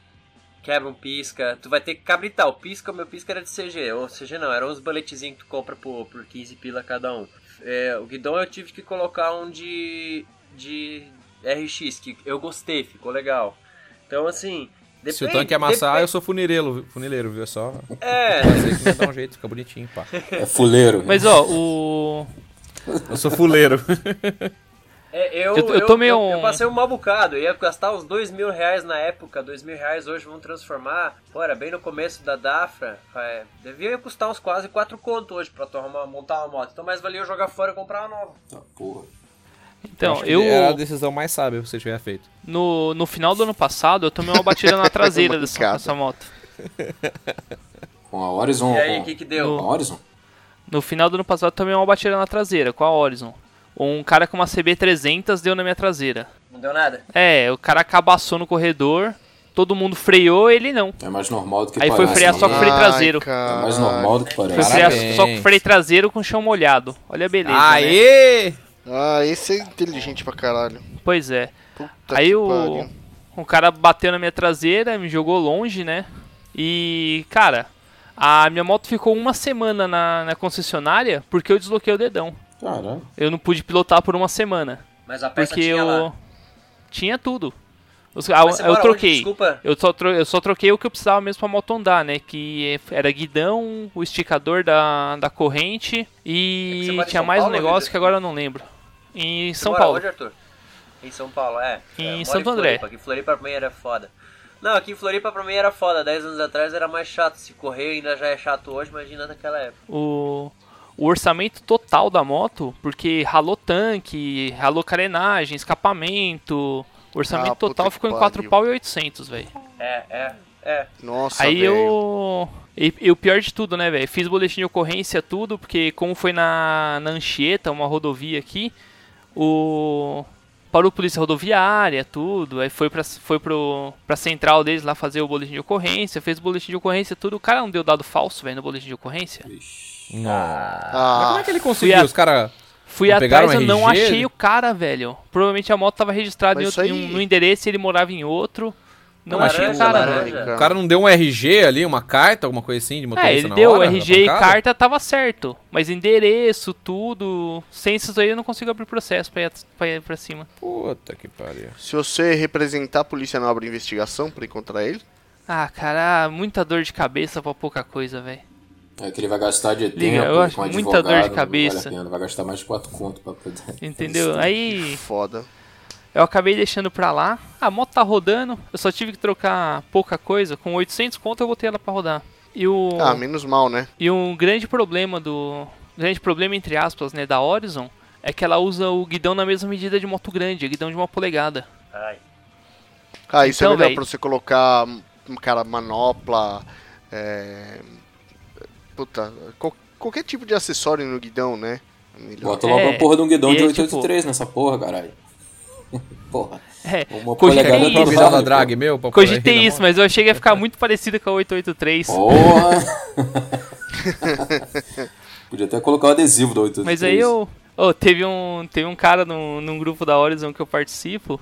quebra um pisca, tu vai ter que cabritar. O pisca, o meu pisca era de CG, ou CG não, eram uns boletezinhos que tu compra por, por 15 pila cada um. É, o guidão eu tive que colocar um de, de RX, que eu gostei, ficou legal. Então assim... Se o depende- tanque amassar, depende- eu sou funileiro, funileiro, viu? É só É, fazer dar um jeito, fica bonitinho, pá. É fuleiro. Mas ó, o. Eu sou fuleiro. É, eu, Eu- eu tô meio eu, eu um- passei um mal bocado. Eu ia gastar uns dois mil reais na época. Dois mil reais hoje vão transformar. Pô, era bem no começo da Dafra. É, devia custar uns quase quatro conto hoje pra tu arrumar, montar uma moto. Então mais valia eu jogar fora e comprar uma nova. Tá, porra. Então, eu. Era a decisão mais sábia que você tiver feito. No, no final do ano passado, eu tomei uma batida na traseira dessa, dessa moto. Com a Horizon. E aí, com... o que que deu? Com a Horizon? No final do ano passado, eu tomei uma batida na traseira com a Horizon. Um cara com uma CB300 deu na minha traseira. Não deu nada? É, o cara cabaçou no corredor, todo mundo freou, ele não. É mais normal do que Aí foi parece. frear só com né? freio Ai, traseiro. É mais normal do que Foi parece. frear Parabéns. só com freio traseiro com chão molhado. Olha a beleza. né? Aê! Ah, esse é inteligente pra caralho. Pois é. Puta Aí que o, pariu. o cara bateu na minha traseira, me jogou longe, né? E, cara, a minha moto ficou uma semana na, na concessionária porque eu desloquei o dedão. Eu não pude pilotar por uma semana. Mas a peça Porque tinha eu. lá. Tinha tudo. Os- ah, eu mora troquei. onde? Eu só, tro- eu só troquei o que eu precisava mesmo pra moto andar, né? Que era guidão, o esticador da, da corrente É e em tinha mais um Paulo, negócio Vitor? que agora eu não lembro. Em Você São mora Paulo. Onde, Arthur? Em São Paulo, é. Em É, eu Santo André. Floripa. Aqui em Floripa pra mim era foda. Não, aqui em Floripa pra mim era foda. Dez anos atrás era mais chato. Se correr ainda já é chato hoje, imagina naquela época. O, o orçamento total da moto, porque ralou tanque, ralou carenagem, escapamento. O orçamento Ah, total ficou em pariu. 4 pau e 800, velho. É, é, é. Nossa, Aí velho. eu. E, e o pior de tudo, né, velho? Fiz boletim de ocorrência, tudo, porque como foi na, na Anchieta, uma rodovia aqui, o. Parou polícia rodoviária, tudo. Aí foi pra, foi pro, pra central deles lá fazer o boletim de ocorrência, fez o boletim de ocorrência, tudo. O cara não deu dado falso, velho, no boletim de ocorrência. Não. Mas Ah, como é que ele conseguiu? Fui a- Os caras. Fui Não atrás, eu não achei o cara, velho. Provavelmente a moto tava registrada em, Mas outro, em aí- um, no endereço e ele morava em outro. Não Laranja, achei o cara, laranja. velho. O cara não deu um RG ali, uma carta, alguma coisa assim de motorista É, ele na deu hora, na RG e carta, tava certo. Mas endereço, tudo. Sem isso aí eu não consigo abrir processo pra ir, pra ir pra cima. Puta que pariu. se você representar, a polícia não abre investigação pra encontrar ele? Ah, cara, muita dor de cabeça pra pouca coisa, velho. É que ele vai gastar de tempo Liga, eu acho com um muita dor de advogado, não cabeça. Vale vai gastar mais de 4 conto pra poder. Entendeu? Aí. Foda. Eu acabei deixando pra lá. A moto tá rodando, eu só tive que trocar pouca coisa. Com 800 conto eu botei ela pra rodar. E o Ah, menos mal, né? e um grande problema do grande problema entre aspas, né, da Horizon é que ela usa o guidão na mesma medida de moto grande, guidão de uma polegada. Ai. Ah, isso Então, é melhor véi. pra você colocar, um cara, manopla, é... Puta, qual- qualquer tipo de acessório no guidão, né? Melhor. Bota logo É, a porra de um guidão de é, 883 nessa porra, caralho. Porra. É, Uma cogitei polegada isso. tá pô. drag meu pra cogitei isso, mas eu achei que ia ficar muito parecido com a 883. Porra! Podia até colocar o adesivo da 883. Mas aí eu. Oh, teve um, teve um cara num, num grupo da Horizon que eu participo.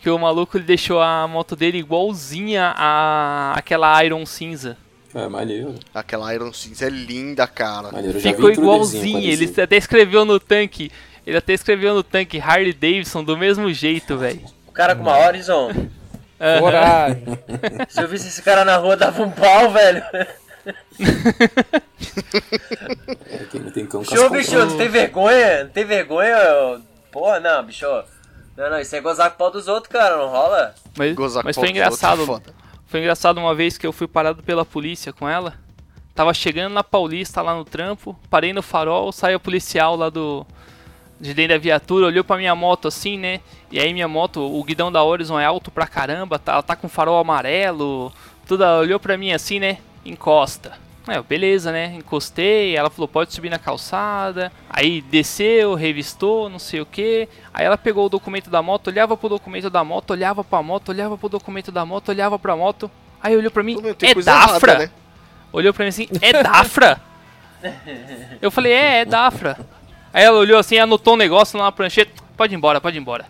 Que o maluco ele deixou a moto dele igualzinha a aquela Iron cinza. É, maneiro. Aquela Iron Cinza é linda, cara. Maneiro, Ficou igualzinho. Ele até escreveu no tanque. Ele até escreveu no tanque Harley Davidson do mesmo jeito, velho. O cara com uma Horizon. Coragem. Se eu visse esse cara na rua, dava um pau, velho. Tem cão Bicho, não tem vergonha? Não tem vergonha? Porra, não, bicho. Não, não, isso é gozar com o pau dos outros, cara, não rola. Mas, Gozar mas foi outros é engraçado. Foi engraçado uma vez que eu fui parado pela polícia com ela. Tava chegando na Paulista lá no trampo, parei no farol, saiu o policial lá do. De dentro da viatura, olhou pra minha moto assim, né? E aí minha moto, o guidão da Horizon é alto pra caramba, tá, ela tá com farol amarelo, tudo, ela olhou pra mim assim, né? Encosta. É, beleza, né? Encostei, ela falou, pode subir na calçada. Aí desceu, revistou, não sei o que. Aí ela pegou o documento da moto, olhava pro documento da moto, olhava pra moto, olhava pro documento da moto, olhava pra moto. Aí olhou pra mim, é Dafra? errada, né? Olhou pra mim assim, é Dafra? Eu falei, é, é Dafra. Aí ela olhou assim, anotou um negócio lá na prancheta, pode ir embora, pode ir embora.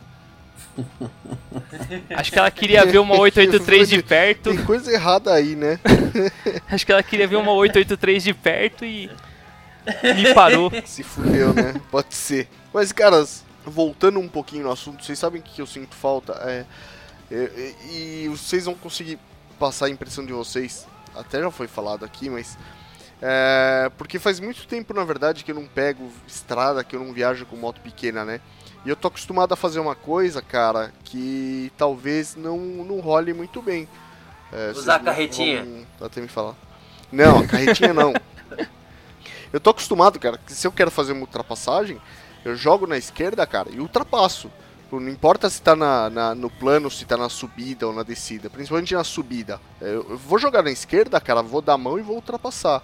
Acho que ela queria ver uma 883 de perto. Tem coisa errada aí, né? Acho que ela queria ver uma 883 de perto e me parou. Se fudeu, né? Pode ser. Mas, caras, voltando um pouquinho no assunto, vocês sabem o que eu sinto falta? É, é, é, e vocês vão conseguir passar a impressão de vocês. Até já foi falado aqui, mas. É, porque faz muito tempo, na verdade, que eu não pego estrada, que eu não viajo com moto pequena, né? E eu tô acostumado a fazer uma coisa, cara, que talvez não, não role muito bem. É, Usar a carretinha. vão Até me falar. Não, a carretinha não. Eu tô acostumado, cara, que se eu quero fazer uma ultrapassagem, eu jogo na esquerda, cara, e ultrapasso. Não importa se tá na, na- no plano, se tá na subida ou na descida, principalmente na subida. Eu, eu vou jogar na esquerda, cara, vou dar a mão e vou ultrapassar.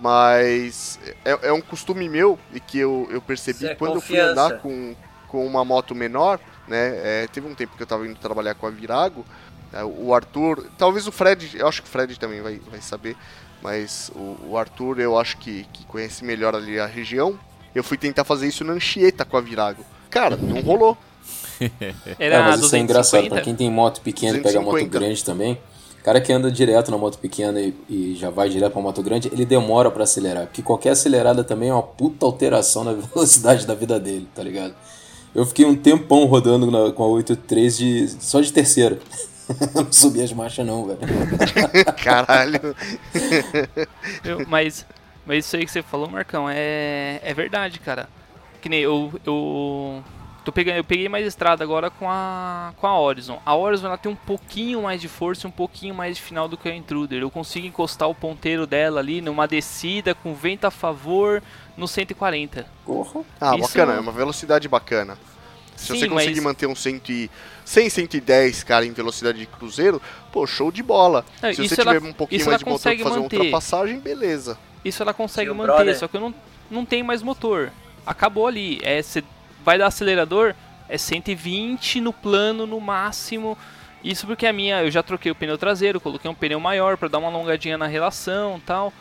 Mas é, é um costume meu e que eu, eu percebi é quando eu fui confiança. andar com, com uma moto menor, né? é, teve um tempo que eu tava indo trabalhar com a Virago. é, o Arthur, talvez o Fred, eu acho que o Fred também vai, vai saber, mas o, o Arthur eu acho que, que conhece melhor ali a região. Eu fui tentar fazer isso na Anchieta com a Virago. Cara, não rolou. Era é, mas isso é engraçado. 250? Pra quem tem moto pequena e pega moto 250. grande também, cara que anda direto na moto pequena e, e já vai direto pra moto grande, ele demora pra acelerar. Porque qualquer acelerada também é uma puta alteração na velocidade da vida dele, tá ligado? Eu fiquei um tempão rodando na- com a 883 de, só de terceira. não subi as marchas não, velho. Caralho. Eu- mas, mas isso aí que você falou, Marcão, é, é verdade, cara. Que nem eu, eu, tô pegando, eu peguei mais estrada agora com a, com a Horizon. A Horizon ela tem um pouquinho mais de força e um pouquinho mais de final do que a Intruder. Eu consigo encostar o ponteiro dela ali numa descida com vento a favor no 140. Porra. Ah, Isso- bacana, é uma velocidade bacana. Se Sim, você conseguir mas- manter um 100 e, 100, 110, cara, em velocidade de cruzeiro, pô, show de bola. É, Se você ela- tiver um pouquinho mais de motor consegue pra fazer manter. uma ultrapassagem, beleza. Isso ela consegue manter, brother. só que eu não, não tenho mais motor. Acabou ali. É, você vai dar acelerador, é 120 no plano no máximo. Isso porque a minha, eu já troquei o pneu traseiro, coloquei um pneu maior para dar uma alongadinha na relação tal.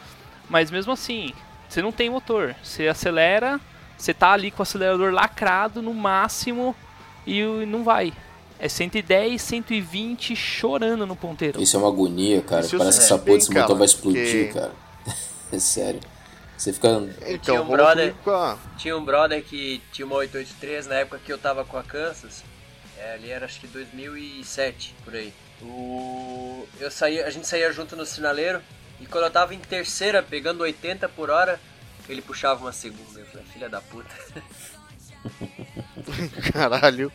Mas mesmo assim, você não tem motor. Você acelera, você tá ali com o acelerador lacrado no máximo e não vai. É 110, 120 chorando no ponteiro. Isso é uma agonia, cara. Isso Parece que sei essa porra desse motor vai explodir, porque- cara. É sério. Você fica. Então, tinha um brother- Tinha um brother que tinha uma 883 na época que eu tava com a Kansas. É, ali era acho que 2007, por aí. O... Eu saía, a gente saía junto no sinaleiro e quando eu tava em terceira, pegando 80 por hora, ele puxava uma segunda. Eu falei, filha da puta. Caralho.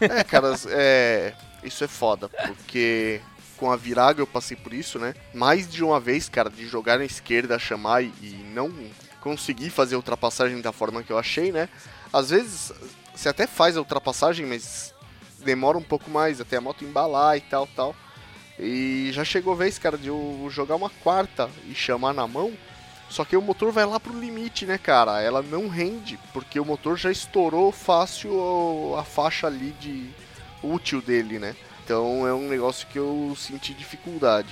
É, cara, é, isso é foda, porque com a Viraga eu passei por isso, né? Mais de uma vez, cara, de jogar na esquerda, chamar e, e não conseguir fazer a ultrapassagem da forma que eu achei, né? Às vezes você até faz a ultrapassagem, mas demora um pouco mais até a moto embalar e tal, tal. E já chegou a vez, cara, de eu jogar uma quarta e chamar na mão. Só que o motor vai lá pro limite, né, cara? Ela não rende, porque o motor já estourou fácil a faixa ali de útil dele, né? Então é um negócio que eu senti dificuldade.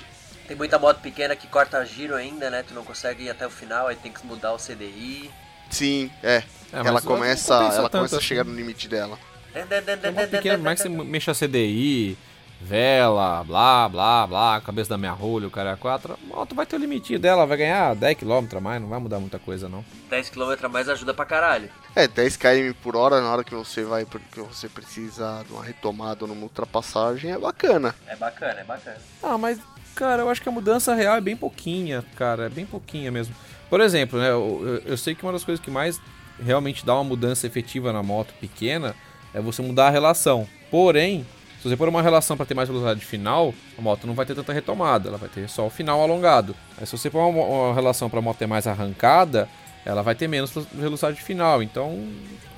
Tem muita moto pequena que corta giro ainda, né? Tu não consegue ir até o final, aí tem que mudar o CDI. Sim, é. é ela começa, ela começa a chegar assim. no limite dela. É pequena, mais que você mexe a CDI, vela, blá, blá, blá, cabeça da minha rolha, o cara é 4, a moto vai ter o limitinho dela, vai ganhar 10 km a mais, não vai mudar muita coisa não. 10 km a mais ajuda pra caralho. É, 10 km por hora na hora que você vai, porque você precisa de uma retomada numa ultrapassagem, é bacana. É bacana, é bacana. Ah, mas, cara, eu acho que a mudança real é bem pouquinha, cara, é bem pouquinha mesmo. Por exemplo, né, eu, eu sei que uma das coisas que mais realmente dá uma mudança efetiva na moto pequena é você mudar a relação. Porém, se você pôr uma relação para ter mais velocidade final, a moto não vai ter tanta retomada, ela vai ter só o final alongado. Aí se você pôr uma, uma relação para a moto ter mais arrancada, ela vai ter menos velocidade final. Então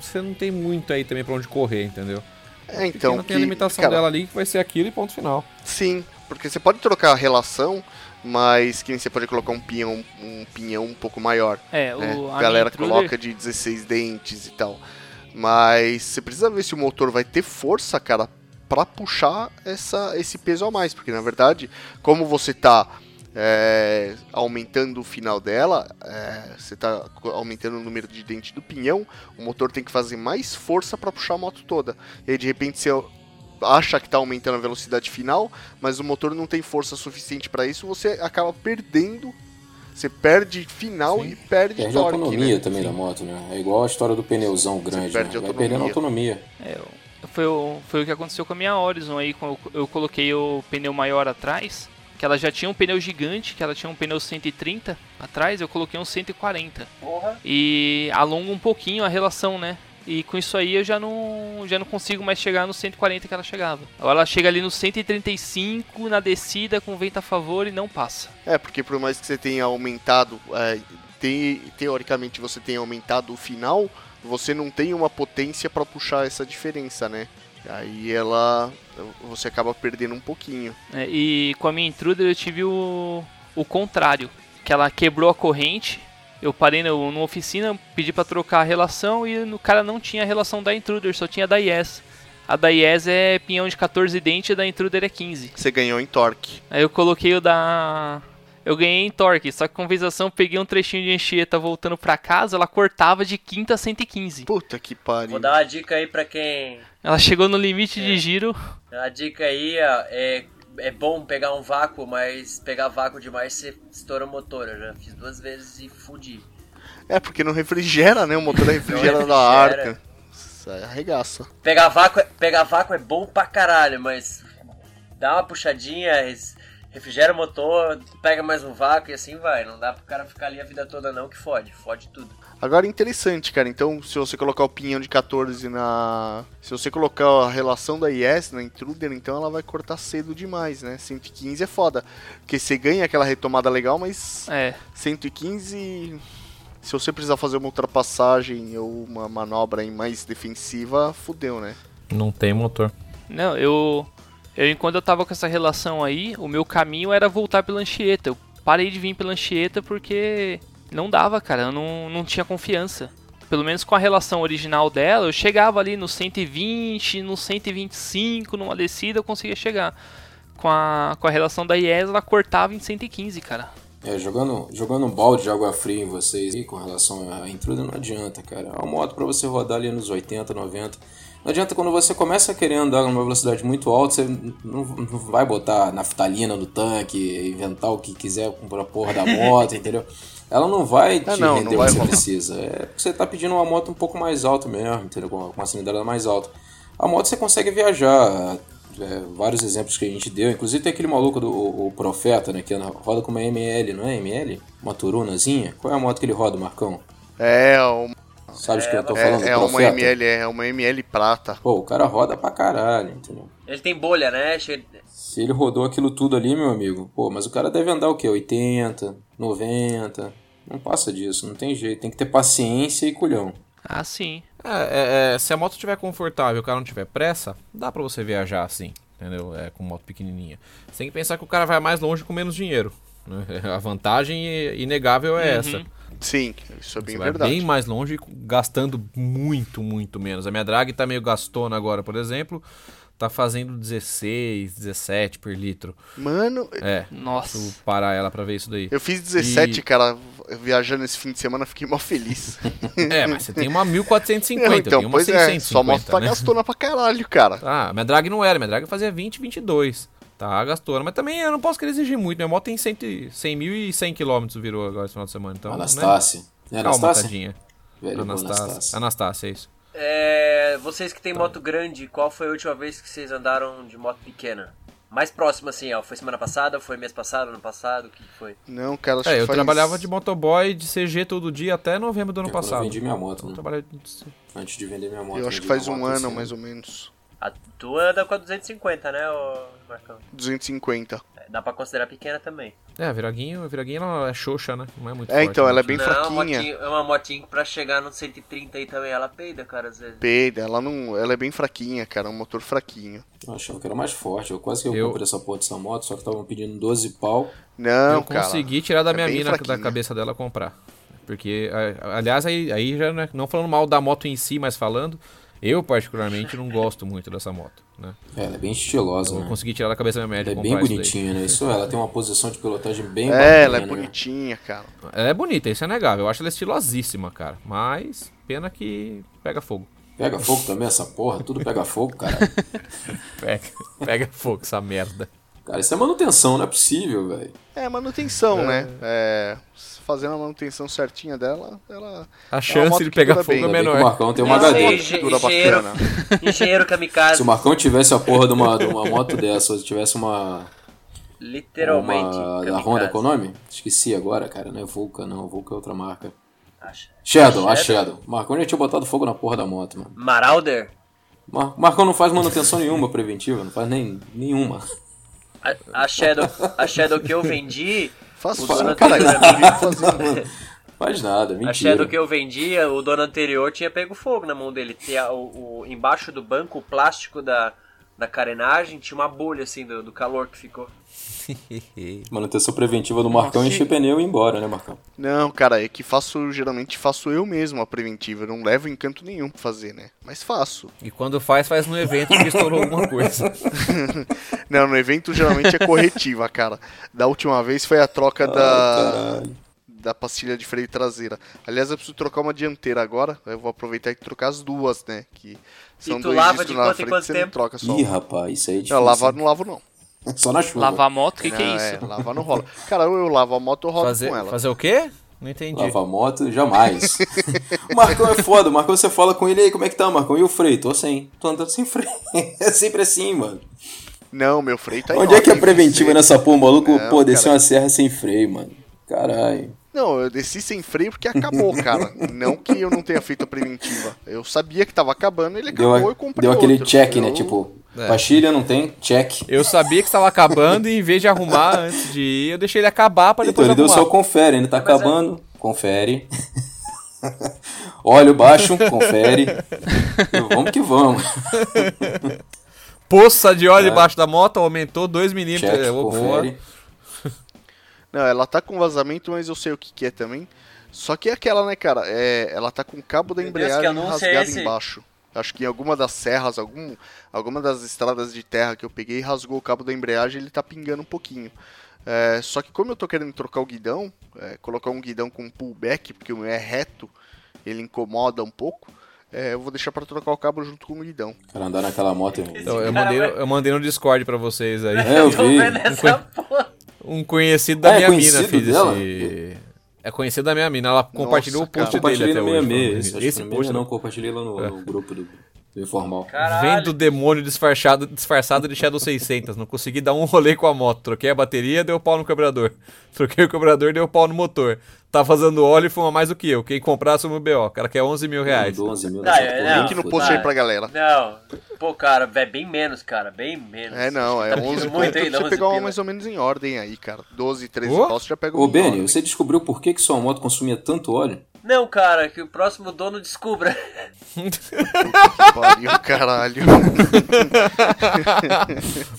você não tem muito aí também para onde correr, entendeu? É, então. Tem a limitação cara, dela ali que vai ser aquilo e ponto final. Sim, porque você pode trocar a relação, mas que você pode colocar um pinhão, um pinhão um pouco maior. É, né? o, a galera coloca de 16 dentes e tal. Mas você precisa ver se o motor vai ter força, cara, para puxar essa, esse peso a mais, porque na verdade, como você está é, aumentando o final dela, é, você está aumentando o número de dente do pinhão, o motor tem que fazer mais força para puxar a moto toda. E aí de repente você acha que está aumentando a velocidade final, mas o motor não tem força suficiente para isso, você acaba perdendo você perde final Sim. e perde, perde torque, a autonomia né? também Sim. da moto, né? É igual a história do pneuzão grande, você perde né? Vai perdendo autonomia. É, foi o, foi o que aconteceu com a minha Horizon aí, quando eu, coloquei o pneu maior atrás, que ela já tinha um pneu gigante, que ela tinha um pneu 130 atrás, eu coloquei um 140. Porra. E alonga um pouquinho a relação, né? E com isso aí eu já não, já não consigo mais chegar no 140 que ela chegava. Agora ela chega ali no 135 na descida com vento a favor e não passa. É, porque por mais que você tenha aumentado, é, te, teoricamente você tenha aumentado o final, você não tem uma potência para puxar essa diferença, né? Aí ela. Você acaba perdendo um pouquinho. É, e com a minha intruder eu tive o, o contrário. Que ela quebrou a corrente. Eu parei no, numa oficina, pedi para trocar a relação e o cara não tinha a relação da intruder, só tinha da Yes. A da Yes é pinhão de 14 dentes e a da intruder é 15. Você ganhou em torque. Aí eu coloquei o da eu ganhei em torque, só que compensação peguei um trechinho de enxeta voltando pra casa, ela cortava de quinta a 115. Puta que pariu. Vou dar uma dica aí pra quem. Ela chegou no limite é. de giro. A dica aí ó, é, é bom pegar um vácuo, mas pegar vácuo demais você estoura o motor. Eu já fiz duas vezes e fudi. É, porque não refrigera, né? O motor refrigera, refrigera. da arca. Isso é arregaça. Pegar vácuo, é, pegar vácuo é bom pra caralho, mas dá uma puxadinha, refrigera o motor, pega mais um vácuo e assim vai. Não dá pro cara ficar ali a vida toda não, que fode, fode tudo. Agora interessante, cara. Então, se você colocar o pinhão de 14 na. Se você colocar a relação da IS na Intruder, então ela vai cortar cedo demais, né? 115 é foda. Porque você ganha aquela retomada legal, mas. É. 115. Se você precisar fazer uma ultrapassagem ou uma manobra mais defensiva, fudeu, né? Não tem motor. Não, eu. Eu, enquanto eu tava com essa relação aí, o meu caminho era voltar pela Anchieta. Eu parei de vir pela Anchieta porque não dava, cara. Eu não, não tinha confiança. Pelo menos com a relação original dela, eu chegava ali no 120, no 125, numa descida eu conseguia chegar. Com a, com a relação da IES, ela cortava em 115, cara. É, jogando, jogando um balde de água fria em vocês aí com relação à intruda não adianta, cara. É uma moto para você rodar ali nos 80, 90 não adianta quando você começa a querer andar numa velocidade muito alta, você não, não vai botar naftalina no tanque, inventar o que quiser com a porra da moto, entendeu? Ela não vai te não, render não vai o que você precisa. É porque você está pedindo uma moto um pouco mais alta mesmo, entendeu? Com uma cilindrada mais alta. A moto você consegue viajar. É, vários exemplos que a gente deu. Inclusive tem aquele maluco do o, o Profeta, né? Que roda com uma ML, não é ML? Uma turunazinha. Qual é a moto que ele roda, Marcão? É, o Sabe o que eu tô É, falando? É, é uma? ML, é uma ML prata. Pô, o cara roda pra caralho, entendeu? Ele tem bolha, né? Che- Se ele rodou aquilo tudo ali, meu amigo, pô, mas o cara deve andar o quê? 80, 90. Não passa disso, não tem jeito. Tem que ter paciência e culhão. Ah, sim. É, é, é, se a moto estiver confortável e o cara não tiver pressa, dá pra você viajar assim, entendeu? É, com moto pequenininha. Você tem que pensar que o cara vai mais longe com menos dinheiro. Né? A vantagem inegável é essa. Sim, isso é bem Você vai verdade. bem mais longe gastando muito, muito menos. A minha drag tá meio gastona agora, por exemplo. Tá fazendo 16, 17 por litro. Mano, É, Nossa. preciso parar ela pra ver isso daí. eu fiz 17, E- cara, viajando esse fim de semana, fiquei mó feliz. É, mas você tem uma 1450, Não, eu então, tenho uma pois é, 650, sua moto tá né? gastona pra caralho, cara. Ah, minha drag não era, minha drag fazia 20, 22. Tá, gastona. Mas também eu não posso querer exigir muito. Minha moto tem 100, 100.100 km virou agora esse final de semana. Então, Anastácia. É Né? Calma, Anastácia? tadinha. Velho, Anastácia. Anastácia. Anastácia, é isso. É, vocês que têm moto grande, qual foi a última vez que vocês andaram de moto pequena? Mais próximo assim, ó. Foi semana passada, foi mês passado, ano passado, o que foi? Não, cara, acho É, que eu faz... trabalhava de motoboy de CG todo dia até novembro do ano É quando eu passado. vendi minha moto, né? trabalhei... Antes de vender minha moto. Eu acho que faz um ano, esse mais ou menos. A tua anda com a 250, né, ô Marcão? 250. É, Dá pra considerar pequena também. É, a Viraguinho, a Viraguinho ela é xoxa, né? Não é muito É, forte, então, né? ela é bem Não, fraquinha. motinho- é uma motinha que pra chegar no 130 aí também, ela peida, cara, às vezes. Peida, ela não. Ela é bem fraquinha, cara, é um motor fraquinho. Eu achava que era mais forte. Eu quase que eu, Eu- comprei essa porra dessa moto, só que estavam pedindo 12 pau. Não, eu cara. consegui tirar da é minha bem mina fraquinha. da cabeça dela comprar. Porque, aliás, aí, aí já não, é- não falando mal da moto em si, mas falando, eu particularmente não gosto muito dessa moto, né? É, ela é bem estilosa, Eu né? consegui tirar da cabeça da minha média Ela é bem comprar isso bonitinha, né? Isso, ela tem uma posição de pilotagem bem É, bacana, ela é né? bonitinha, cara. Ela é bonita, isso é negável. Eu acho ela estilosíssima, cara. Mas, pena que pega fogo. Pega fogo também essa porra, tudo pega fogo, cara. Pega, pega fogo essa merda. Cara, isso é manutenção, não é possível, velho. É, manutenção, né? É, fazendo a manutenção certinha dela, ela. A chance de pegar dura fogo bem. é que o menor. Marcão tem uma Não HD. engenheiro, bacana. engenheiro kamikaze. Se o Marcão tivesse a porra de uma, de uma moto dessa, ou se tivesse uma. Literalmente. Uma da. Honda, qual é o nome? Esqueci agora, cara. Não é Vulca, não. Vulca é outra marca. Acha. Shadow, a Shadow? Shadow. Marcão já tinha botado fogo na porra da moto, mano. Marauder? Mar Marcão não faz manutenção nenhuma preventiva, não faz nem nenhuma. A, a Shadow, a Shadow que eu vendi. Faz O dono cara, anterior- fazer- Faz nada, A mentira. Shadow que eu vendia, o dono anterior tinha pego fogo na mão dele. Tinha o, o- embaixo do banco, o plástico da, da carenagem, tinha uma bolha assim do, do calor que ficou. Manutenção preventiva do Marcão Nossa, encher pneu e ir embora, né, Marcão? Não, cara, é que faço, geralmente faço eu mesmo a preventiva. Eu não levo encanto nenhum pra fazer, né? Mas faço. E quando faz, faz no evento que estourou alguma coisa. Não, no evento geralmente é corretiva, cara. Da última vez foi a troca da. Da pastilha de freio traseira. Aliás, eu preciso trocar uma dianteira agora. Eu vou aproveitar e trocar as duas, né? Que são tu dois lava discos de na quanto em frente, quanto você tempo? troca só. Ih, rapaz, isso aí é difícil. Não, lavar não lavo não. Só na chuva. Lavar a moto, o que, que é isso? lavar não rola. Cara, eu lavo a moto ou eu rodo Fazer, com ela. fazer o quê? Não entendi. Lavar moto, jamais. o Marcão é foda. O Marcão, você fala com ele aí, como é que tá, Marcão? E o freio? Tô sem. Tô andando sem freio. É sempre assim, mano. Não, meu freio tá em Onde é que é preventiva você- nessa porra, maluco? Não, Pô, desceu uma serra sem freio, mano. Caralho. Não, eu desci sem freio porque acabou, cara. não que eu não tenha feito a preventiva. Eu sabia que tava acabando, ele Deu, acabou e comprei deu aquele outro. check, né? Eu- Tipo, É. pastilha não tem? Check. Eu sabia que estava acabando e em vez de arrumar antes de ir, eu deixei ele acabar pra Então depois ele deu arrumar. só o confere, ainda tá Mas é- acabando. Confere. Óleo baixo, confere. Vamos que vamos. Poça de óleo debaixo da moto aumentou 2 milímetros. É. Check, É, ô, boa. Não, ela tá com vazamento, mas eu sei o que, que é também. Só que é aquela, né, cara? É, ela tá com o cabo da Meu Deus, embreagem anúncio é rasgado esse? embaixo. Acho que em alguma das serras, algum, alguma das estradas de terra que eu peguei, rasgou o cabo da embreagem e ele tá pingando um pouquinho. É, só que como eu tô querendo trocar o guidão, é, colocar um guidão com pullback, porque o meu é reto, ele incomoda um pouco, é, eu vou deixar pra trocar o cabo junto com o guidão. Cara, andar naquela moto. irmão. Então, eu, mandei, eu mandei no Discord pra vocês aí. É, eu vi. essa porra. Um conhecido da é minha mina conhecido fez dela? esse. É conhecido da minha mina. Ela compartilhou o cara. post dele até hoje. 66. falando. Esse, Esse esse post não, não. compartilhei lá no, no grupo do, do informal. Caralho. Vendo o demônio disfarçado, disfarçado de Shadow 600. Não consegui dar um rolê com a moto. Troquei a bateria, deu pau no carburador. Troquei o carburador, deu pau no motor. Tá fazendo óleo e fuma mais do que eu. Quem comprar, assume o BO. O cara quer 11 mil reais. Mandou 11 mil Não, nessa é, não. Link no post aí pra galera. Não, pô, cara, é bem menos, cara, bem menos. É, não, é Tá pedindo 11 muito conto pra ainda, você 11 pegar uma mais ou menos em ordem aí, cara. 12, 13 Ô. pau, você já pega Ô, um em Benny, ordem. você descobriu por que, que sua moto consumia tanto óleo? Não, cara, que o próximo dono descubra. Que pariu, caralho.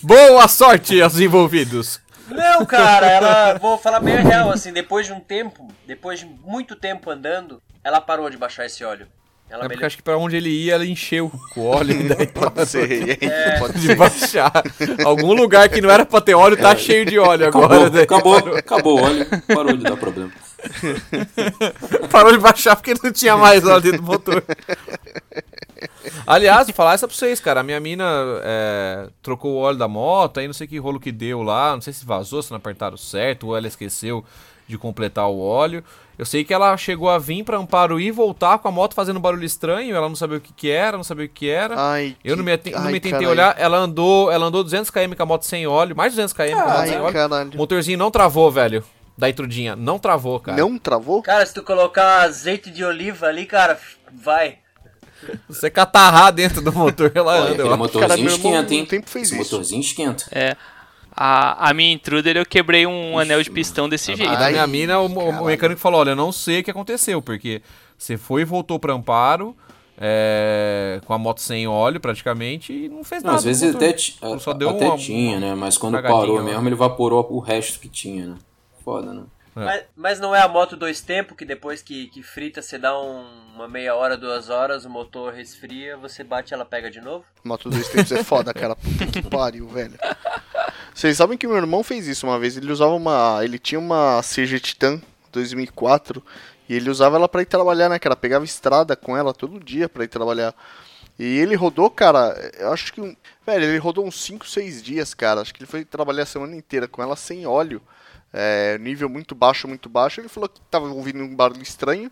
Boa sorte aos envolvidos. Não, cara, ela, vou falar bem a real, assim, depois de um tempo, depois de muito tempo andando, ela parou de baixar esse óleo. Ela É porque melhor- acho que pra onde ele ia, ela encheu com óleo daí Pode ser, É. pode de ser. baixar. Algum lugar que não era pra ter óleo tá cheio de óleo Acabou, agora. daí acabou, acabou o óleo, parou de dar problema. parou de baixar porque não tinha mais óleo dentro do motor. Aliás, vou falar essa pra vocês, cara. A minha mina é, trocou o óleo da moto, aí não sei que rolo que deu lá, não sei se vazou, se não apertaram certo, ou ela esqueceu de completar o óleo. Eu sei que ela chegou a vir pra Amparo e voltar com a moto fazendo um barulho estranho, ela não sabia o que que era, não sabia o que era. Ai, Eu não me, não me tentei caralho. olhar, ela andou, ela andou 200 km com a moto sem óleo, mais 200 km com a moto sem Ai, óleo. caralho. O motorzinho não travou, velho. Da intrudinha, não travou, cara. Não travou? Cara, se tu colocar azeite de oliva ali, cara, vai. Você catarrar dentro do motor, ela Olha, anda. aquele motorzinho Cara, esquenta, hein? tempo fez Esse isso. motorzinho esquenta. É. A, a minha intruder eu quebrei um anel de pistão desse jeito. A minha mina, o, o mecânico falou: Olha, eu não sei o que aconteceu, porque você foi e voltou pra Amparo, é, com a moto sem óleo praticamente, e não fez Não, nada. às vezes até, Só deu até uma- tinha, né? Mas quando parou mesmo, ele evaporou o resto que tinha, né? Foda, né? É. Mas, mas não é a moto dois tempos que depois que, que frita você dá um- uma meia hora, duas horas, o motor resfria, você bate e ela pega de novo? Moto dois tempos é foda, cara. Puta que pariu, velho. Vocês sabem que meu irmão fez isso uma vez. Ele usava uma. Ele tinha uma CG Titan 2004 e ele usava ela pra ir trabalhar, né, cara? Pegava estrada com ela todo dia pra ir trabalhar. E ele rodou, cara, eu acho que. um- Velho, ele rodou uns 5, 6 dias, cara. Acho que ele foi trabalhar a semana inteira com ela sem óleo. É, nível muito baixo, muito baixo. Ele falou que tava ouvindo um barulho estranho.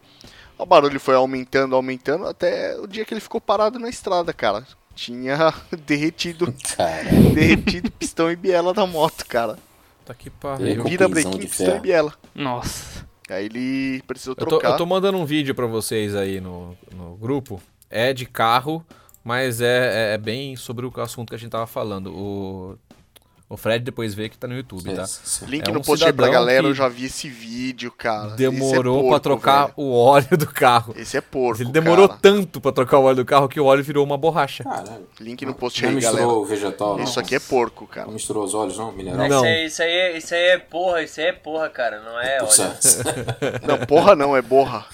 O barulho foi aumentando, aumentando, até o dia que ele ficou parado na estrada, cara. Tinha derretido, Caralho. derretido pistão e biela da moto, cara. Tá que pariu. com Vira brequim, de pistão e biela. Nossa. Aí ele precisou Eu tô, trocar. eu tô mandando um vídeo pra vocês aí no, no grupo. É de carro, mas é, é, é bem sobre o assunto que a gente tava falando. O, o Fred depois vê que tá no YouTube, tá? Link É no um post aí pra galera, eu já vi esse vídeo, cara. Demorou Esse é pra trocar velho. o óleo do carro. Esse é porco, Ele demorou cara. tanto pra trocar o óleo do carro que o óleo virou uma borracha. Caralho. Link no post Não aí, misturou galera. o vegetal, não? Isso aqui é porco, cara. Não misturou os olhos, não? Mineral? Não. Isso, aí, isso, aí, é- isso aí é porra, isso aí é porra, cara, não é, olha. Nossa, Não, porra não, é borra.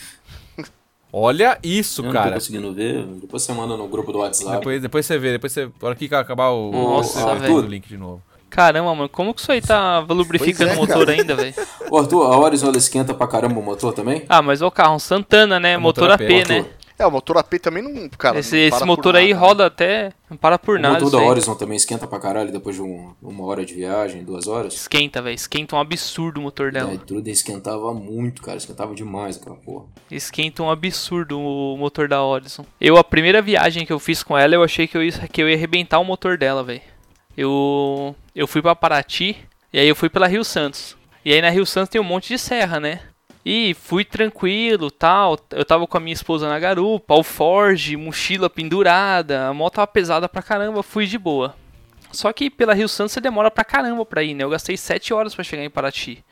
Olha isso, eu não tô cara. conseguindo ver. Depois você manda no grupo do WhatsApp. Depois, depois você vê, depois você. Na hora que acabar o. Nossa, velho. o link de novo. Caramba, mano, como que isso aí tá lubrificando é, o motor cara. ainda, velho? Ô, Arthur, a Horizon ela esquenta pra caramba o motor também? Ah, mas o carro, um Santana, né? É motor, motor AP, AP, né? Motor. É, o motor AP também não. Cara, esse não esse motor aí nada, né? roda até. Não para por O nada. motor isso da aí. Horizon também esquenta pra caralho depois de um- uma hora de viagem, duas horas. Esquenta, velho. Esquenta um absurdo o motor A dela. Intruder esquentava muito, cara. Esquentava demais aquela porra. Esquenta um absurdo o motor da Horizon. Eu, a primeira viagem que eu fiz com ela, eu achei que eu ia, que eu ia arrebentar o motor dela, velho. Eu, eu fui pra Paraty, e aí eu fui pela Rio Santos. E aí na Rio Santos tem um monte de serra, né? E fui tranquilo, tal. Eu tava com a minha esposa na garupa, alforge, mochila pendurada. A moto tava pesada pra caramba, fui de boa. Só que pela Rio Santos você demora pra caramba pra ir, né? Eu gastei 7 horas pra chegar em Paraty.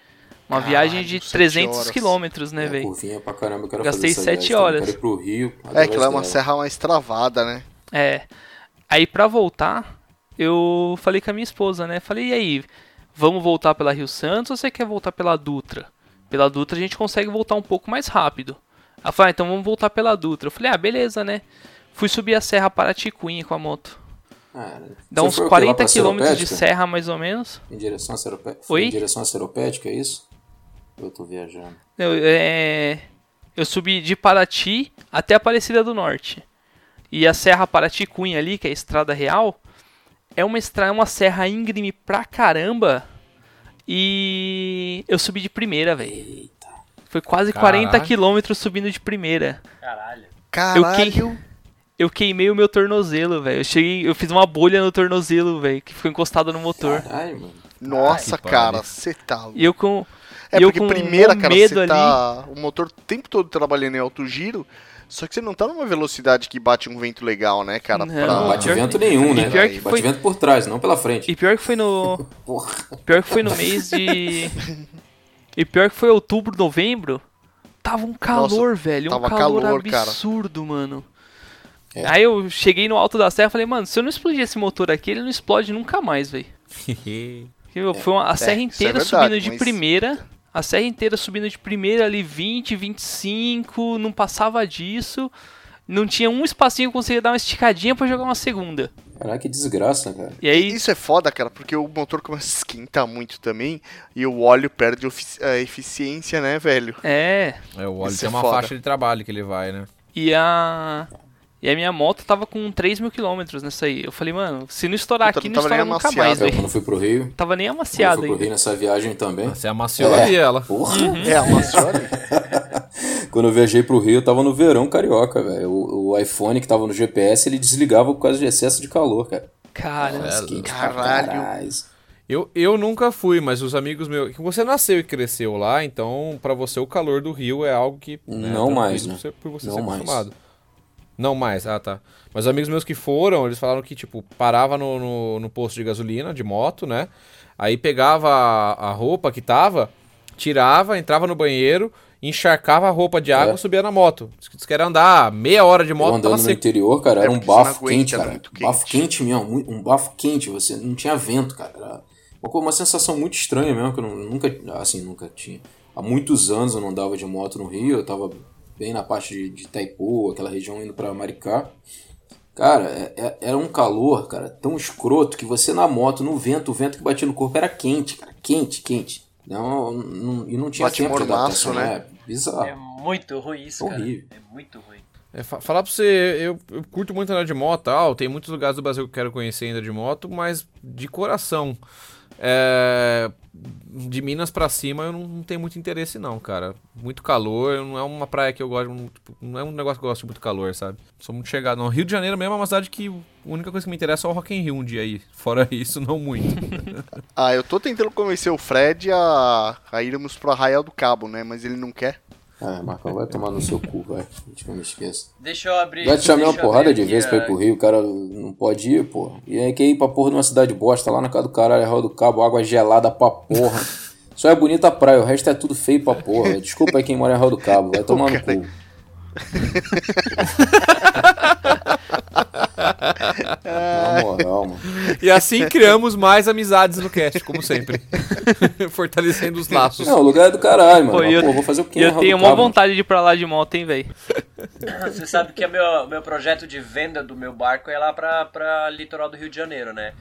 Uma Caralho, viagem de 7 300 horas. quilômetros, né, É, velho? curvinha pra caramba. Eu quero Gastei fazer essa sete viagem também. horas. Quero ir pro Rio. É, que lá é uma serra mais travada, né? É. Aí pra voltar, eu falei com a minha esposa, né? Falei, e aí, vamos voltar pela Rio Santos ou você quer voltar pela Dutra? Pela Dutra a gente consegue voltar um pouco mais rápido. Ela falou, ah, então vamos voltar pela Dutra. Eu falei, ah, beleza, né? Fui subir a Serra Paraticuinha com a moto. Ah, Dá uns foi o quê? Lá 40 pra quilômetros de serra, mais ou menos. Em direção a Seropédica? Oi? Em direção a Seropédica, é isso? Eu tô viajando. Eu, é, eu subi de Paraty até Aparecida do Norte. E a Serra Paraticunha ali, que é a estrada real, é uma, estra é uma serra íngreme pra caramba. E eu subi de primeira, velho. Eita. Foi quase Caralho. 40 quilômetros subindo de primeira. Caralho. Caralho. eu queimei o meu tornozelo, velho. Eu cheguei, eu fiz uma bolha no tornozelo, velho, que ficou encostado no motor. Caralho, mano. Nossa, que cara, você tá. louco. E eu com É eu porque com primeira, um cara, medo você ali. tá o motor o tempo todo trabalhando em alto giro, só que você não tá numa velocidade que bate um vento legal, né, cara? Não, pra- Não bate pior vento que- nenhum, né? pior que bate foi- vento por trás, não pela frente. E pior que foi no Porra. pior que foi no mês de E pior que foi outubro, novembro, tava um calor, velho, um tava calor, calor, cara. absurdo, mano. É. Aí eu cheguei no alto da serra e falei, mano, se eu não explodir esse motor aqui, ele não explode nunca mais, velho. Meu, Foi uma, a serra isso é inteira verdade, subindo de mas- primeira. A serra inteira subindo de primeira ali 20, 25, não passava disso. Não tinha um espacinho que eu conseguia dar uma esticadinha pra jogar uma segunda. Caraca, que desgraça, cara. E aí, Isso é foda, cara, porque o motor começa a esquentar muito também e o óleo perde a eficiência, né, velho? é. É, o óleo Isso tem é uma foda. faixa de trabalho que ele vai, né? E a. E a minha moto tava com 3 mil quilômetros nessa aí. Eu falei, mano, se não estourar aqui, não estoura nunca amaciado. mais, Eu, velho. quando fui pro Rio, Tava nem amaciado fui pro ainda. Rio nessa viagem também. Você amaciou É. ali ela. Porra. É, a Macione. Quando eu viajei pro Rio, eu tava no verão carioca, velho. O, o iPhone que tava no GPS, ele desligava por causa de excesso de calor, cara. Cara, Nossa, pra Caralho. caralho. Eu, eu nunca fui, mas os amigos meus. que Você nasceu e cresceu lá, então pra você o calor do Rio é algo que. né, Não mais, por né? você- Por você Não ser mais. acostumado. Não mais, ah tá. Mas os amigos meus que foram, eles falaram que, tipo, parava no, no, no posto de gasolina, de moto, né? Aí pegava a, a roupa que tava, tirava, entrava no banheiro, encharcava a roupa de água É. e subia na moto. Diz que- era andar meia hora de Eu moto, andando tava no seco. interior, cara, É, era um não bafo aguenta, quente, cara. muito Bafo quente. quente mesmo, um bafo quente, você não tinha vento, cara. Era uma, sensação muito estranha mesmo, que eu nunca, assim, nunca tinha. Há muitos anos eu não andava de moto no Rio, eu tava bem na parte de, de Itaipu, aquela região indo pra Maricá. Cara, é- é- era um calor, cara, tão escroto que você na moto, no vento, o vento que batia no corpo era quente, cara, quente, quente. Não, não- e não tinha Bate tempo de adaptação, né? É bizarro. É muito ruim isso, cara. Horrível. É muito ruim. É, fa- falar pra você, eu, eu curto muito andar de moto, tal, tem muitos lugares do Brasil que eu quero conhecer ainda de moto, mas de coração. É, de Minas pra cima eu não, não tenho muito interesse não, cara. Muito calor, não é uma praia que eu gosto, não, tipo, não é um negócio que eu gosto de muito calor, sabe? Sou muito chegado. Não, Rio de Janeiro mesmo é uma cidade que a única coisa que me interessa é o Rock in Rio um dia aí. Fora isso, não muito. Ah, eu tô tentando convencer o Fred a, a irmos pro Arraial do Cabo, né? Mas ele não quer. Ah, Marcão, vai tomar no seu cu, vai. Antes que eu me esqueça. Deixa eu abrir. Já te chamei uma porrada de vezes pra ir a- pro Rio, o cara não pode ir, pô. E aí quer ir pra porra de uma cidade bosta, lá na casa do caralho, Arroio do Cabo, água gelada pra porra. Só é bonita a praia, o resto é tudo feio pra porra. Desculpa aí quem mora em Arroio do Cabo, vai tomar no cu. Na moral, mano. e assim criamos mais amizades no cast, como sempre. Fortalecendo os laços. Não, o lugar é do caralho, mano. Pô, eu- pô, vou fazer o quê? Eu tenho uma vontade de ir pra lá de moto, hein, velho. Você sabe que é meu, meu projeto de venda do meu barco é lá pra, pra litoral do Rio de Janeiro, né?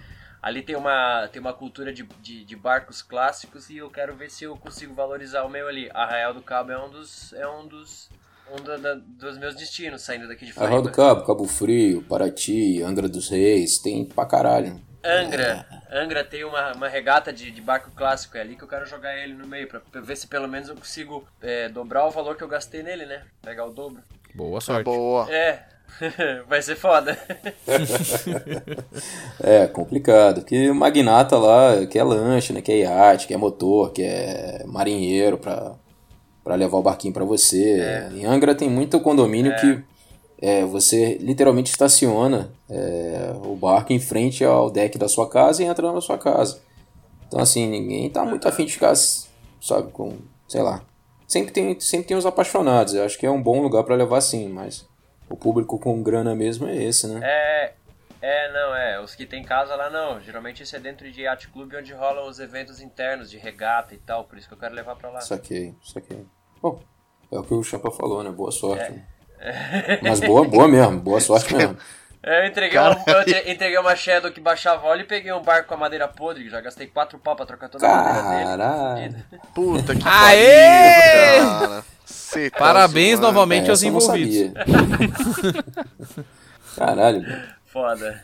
Ali tem uma, tem uma cultura de, de, de barcos clássicos e eu quero ver se eu consigo valorizar o meu ali. Arraial do Cabo é um dos, é um dos, um da- da- dos meus destinos saindo daqui de Arroio do Floripa. Cabo, Cabo Frio, Paraty, Angra dos Reis, tem pra caralho. Angra, Angra tem uma, uma regata de, de barco clássico, é ali que eu quero jogar ele no meio, pra, ver se pelo menos eu consigo é, dobrar o valor que eu gastei nele, né? Pegar o dobro. Boa Tá sorte. boa. É, vai ser foda. É, complicado. Porque o magnata lá quer lanche, né? Quer iate, quer motor, quer marinheiro pra, pra levar o barquinho pra você. Em Angra tem muito condomínio que é, você literalmente estaciona é, o barco em frente ao deck da sua casa e entra na sua casa. Então, assim, ninguém tá muito afim de ficar, sabe, com, sei lá. Sempre tem, sempre tem os apaixonados. Eu acho que é um bom lugar pra levar sim, mas o público com grana mesmo é esse, né? É, é, não, é. Os que tem casa lá não. Geralmente isso é dentro de yacht club onde rolam os eventos internos de regata e tal. Por isso que eu quero levar pra lá. Saquei, saquei. Bom, é o que o Chapa falou, né? Boa sorte. né? Mas boa, boa mesmo, boa sorte mesmo. É, Eu entreguei, uma, eu entre- entreguei uma Shadow que baixava óleo e peguei um barco com a madeira podre. Já gastei quatro pau pra trocar toda a madeira dele. Caralho. Puta que Aê! pariu, cara. Cê tá Parabéns zoando. novamente aos eu não envolvidos. Caralho, mano. Foda.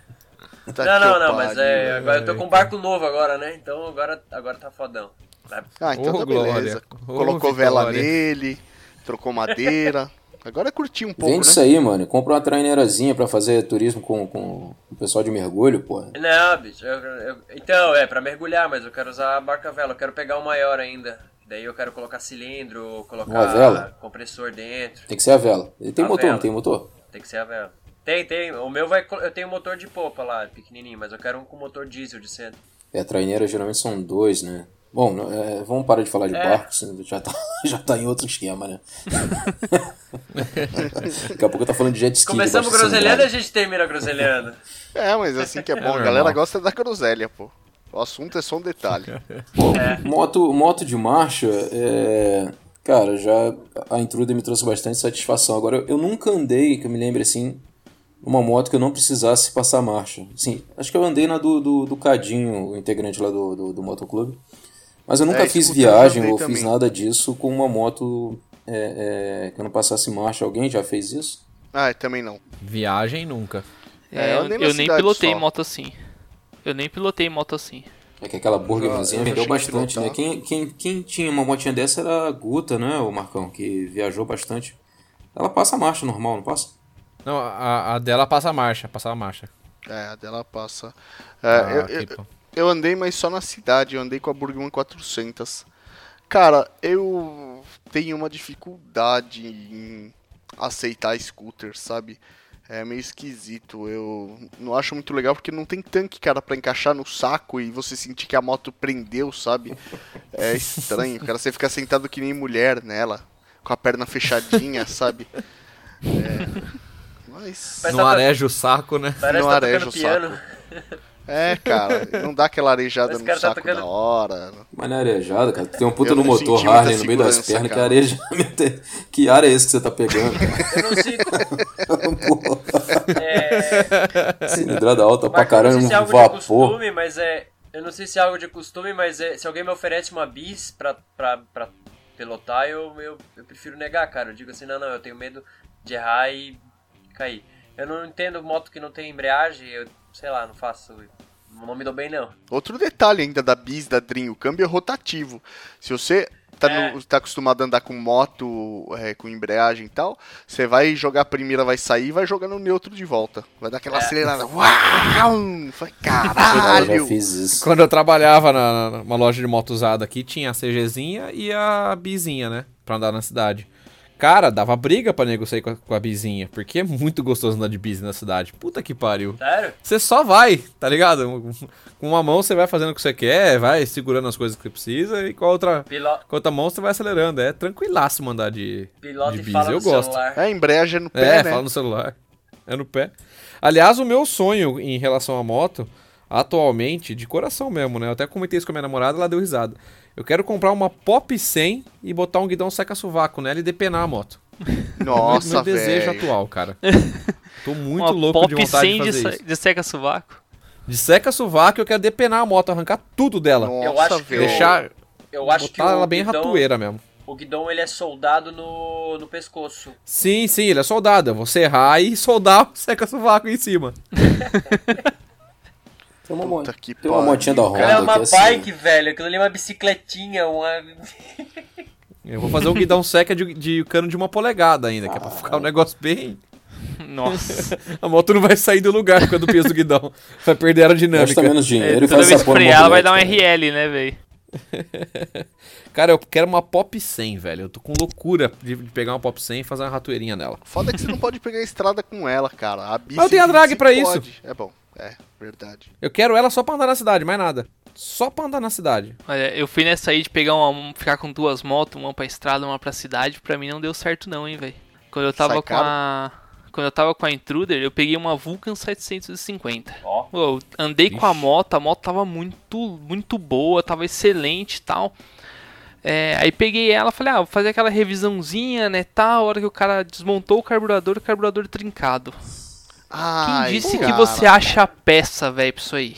Tá não, não, não, pariu. mas é. Agora eu tô com um barco novo agora, né? Então agora, agora tá fodão. Vai- Ah, então tá glória. beleza. Colocou vela nele, trocou madeira. Agora é curtir um pouco, Vende né? isso aí, mano. Compra uma traineirazinha pra fazer turismo com, com o pessoal de mergulho, porra. Não, bicho. eu- eu- então, é pra mergulhar, mas eu quero usar a barca vela. Eu quero pegar o maior ainda. Daí eu quero colocar cilindro, colocar compressor dentro. Tem que ser a vela. Ele tem A motor, vela. não tem motor? Tem que ser a vela. Tem, tem. O meu vai. Eu tenho motor de popa lá, pequenininho, mas eu quero um com motor diesel de centro. É, traineira geralmente são dois, né? Bom, é, vamos parar de falar de É. barco, senão já tá, já tá em outro esquema, né? Daqui a pouco tá falando de jet ski. Começamos groselhando e a gente termina groselhando. É, mas assim que é bom. a normal. galera gosta da groselha, pô. O assunto é só um detalhe. Pô, moto, moto de marcha, é... cara, já a Intruder me trouxe bastante satisfação. Agora, eu nunca andei, que eu me lembre assim, uma moto que eu não precisasse passar marcha. Sim, acho que eu andei na do, do, do Cadinho, o integrante lá do, do, do motoclube. Mas eu nunca É, fiz viagem ou também. fiz nada disso com uma moto é, é, que eu não passasse marcha. Alguém já fez isso? Ah, também não. Viagem nunca. É, É, eu na eu nem pilotei só. moto assim. Eu nem pilotei moto assim. É que aquela burgerzinha já vendeu bastante, né? Quem, quem, quem tinha uma motinha dessa era a Guta, né, o Marcão, que viajou bastante. Ela passa marcha normal, não passa? Não, a, a dela passa a marcha, passa a marcha. É, a dela passa. É, Ah, eu, eu. Eu andei, mas só na cidade. Eu andei com a Burgman 400. Cara, eu tenho uma dificuldade em aceitar scooter, sabe? É meio esquisito. Eu não acho muito legal porque não tem tanque, cara, pra encaixar no saco e você sentir que a moto prendeu, sabe? É estranho, cara. Você fica sentado que nem mulher nela, com a perna fechadinha, sabe? É. Mas. Parece Não tá- areja o saco, né? Parece Não tá areja o piano. É, cara, não dá aquela arejada Mas, no cara, tá saco tocando- da hora. Mas não é arejada, cara. Tem um puta Eu no motor Harley no meio das pernas, que cara. arejamento. que ar é esse que você tá pegando, cara? Eu não sei. É, cilindrada alta pra Marco, caramba, não sei se é um algo de vapor. costume, mas é. Eu não sei se é algo de costume, mas é, se alguém me oferece uma bis pra, pra, pra pilotar, eu, eu, eu prefiro negar, cara. Eu digo assim, não, não, eu tenho medo de errar e cair. Eu não entendo moto que não tem embreagem, eu sei lá, não faço. Não me dou bem, não. Outro detalhe ainda da bis, da Dream, o câmbio é rotativo. Se você tá, É. no- tá acostumado a andar com moto, é, com embreagem e tal, você vai jogar a primeira, vai sair e vai jogar no neutro de volta. Vai dar aquela É. acelerada. Uau! Foi Eu caralho! fiz isso. Quando eu trabalhava na, numa loja de moto usada aqui, tinha a CGzinha e a bizinha, né? Pra andar na cidade. Cara, dava briga pra negociar com a, com a bizinha, porque é muito gostoso andar de bis na cidade. Puta que pariu. Sério? Você só vai, tá ligado? Com uma mão você vai fazendo o que você quer, vai segurando as coisas que você precisa, e com a outra, Pilo, com a outra mão você vai acelerando. É tranquilaço mandar de, pilota de e bis, fala eu no gosto. celular. É, embreagem é no pé, É, né? fala no celular. É no pé. Aliás, o meu sonho em relação à moto, atualmente, de coração mesmo, né? Eu até comentei isso com a minha namorada, ela deu risada. Eu quero comprar uma Pop 100 e botar um guidão seca-sovaco nela e depenar a moto. Nossa, meu desejo velho. atual, cara. Tô muito Uma louco pop de vontade 100 de de, fazer isso. de seca-sovaco. De seca-sovaco eu quero depenar a moto, arrancar tudo dela. Nossa, Eu acho que velho. Deixar, Eu acho que botar o ela bem guidão, ratoeira mesmo. o guidão ele é soldado no, no pescoço. Sim, sim, ele é soldado. Eu vou serrar e soldar o seca-sovaco em cima. Tem uma, mo- Puta que tem uma motinha da Honda Cara, é uma que é assim, bike, velho. Aquilo ali é uma bicicletinha, uma. Eu vou fazer um guidão seca de, de cano de uma polegada ainda, que é pra ficar um negócio bem. Nossa. A moto não vai sair do lugar por causa do peso do guidão. Vai perder a Gasta aerodinâmica. menos dinheiro e Toda faz vez essa que porra frear, ela vai dar um. RL, né, velho? Cara, eu quero uma Pop 100, velho. Eu tô com loucura de de pegar uma Pop 100 e fazer uma ratoeirinha nela. Foda que você não pode pegar a estrada com ela, cara. A bici Mas eu tenho a drag pra isso. pode. É bom, é, verdade. Eu quero ela só pra andar na cidade, mais nada. Só pra andar na cidade. Olha, eu fui nessa aí de pegar uma. ficar com duas motos, uma pra estrada, uma pra cidade, pra mim não deu certo não, hein, velho. Quando eu tava Sai com caro? a. Quando eu tava com a Intruder, eu peguei uma Vulcan 750. Ó. Pô, eu andei com a Ixi. moto, a moto tava muito, muito boa, tava excelente e tal. É, aí peguei ela, falei, ah, vou fazer aquela revisãozinha, né, tal, a hora que o cara desmontou o carburador, o carburador trincado. Quem Ai, disse cara. que você acha a peça, velho, pra isso aí?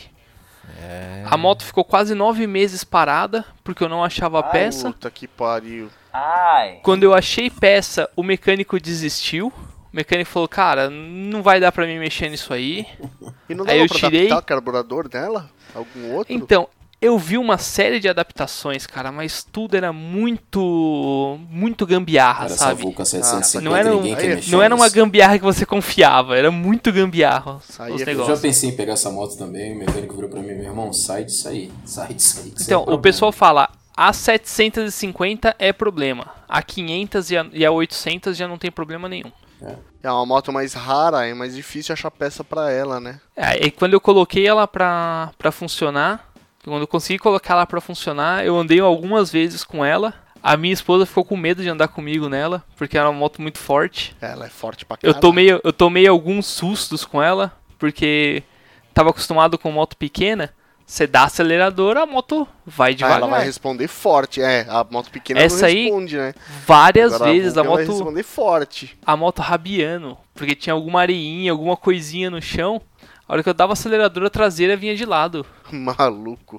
É. A moto ficou quase nove meses parada, porque eu não achava a Ai, peça. Puta que pariu. Ai. Quando eu achei peça, o mecânico desistiu. O mecânico falou, cara, não vai dar pra mim mexer nisso aí. E não Aí eu pra tirei- adaptar o carburador nela? Algum outro? Então, Eu vi uma série de adaptações, cara, mas tudo era muito. muito gambiarra, Era essa sabe? Vulcan 750, não era um- ninguém quer aí- mexer Não era uma gambiarra que você confiava, era muito gambiarra os, Aí os é- Eu já negócios. pensei em pegar essa moto também, o mecânico virou pra mim, meu irmão, sai disso aí, sai disso aí. isso Então, é o problema." pessoal fala, a 750 é problema, a 500 e a, e a 800 já não tem problema nenhum. É uma moto mais rara, é mais difícil achar peça pra ela, né? É, e quando eu coloquei ela pra, pra funcionar, quando eu consegui colocar ela pra funcionar, eu andei algumas vezes com ela. A minha esposa ficou com medo de andar comigo nela, porque era uma moto muito forte. Ela é forte pra Eu caralho. tomei, eu tomei alguns sustos com ela, porque tava acostumado com moto pequena. Você dá acelerador, a moto vai Ah, devagar. ela vai responder forte, é. A moto pequena Essa não aí- responde, né? Várias Agora vezes a vai moto, responder forte. a moto rabiando, porque tinha alguma areinha, alguma coisinha no chão. A hora que eu dava acelerador, a traseira vinha de lado. Maluco.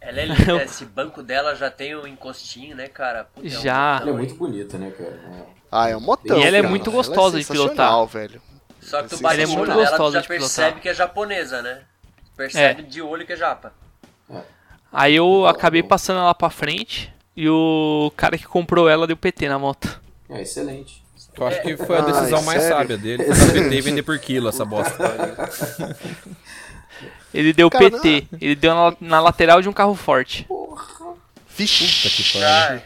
Ela é linda, esse banco dela já tem um encostinho, né, cara? Puta, é um Já. Ela é muito bonita, né, cara? É. Ah, é um motão. E ela é cara. muito Ela gostosa de pilotar. velho. Só que tu Ela bate é o muito olho dela, tu gostosa já de pilotar. percebe que é japonesa, né? Percebe de olho que é japa. Aí eu acabei passando ela pra frente e o cara que comprou ela deu PT na moto. É, excelente. Eu acho que foi a Ai, decisão mais sério? sábia dele. PT e vender por quilo essa bosta. Ele deu Cara, PT, ele deu na, na lateral de um carro forte. Vixe. Puta que pariu.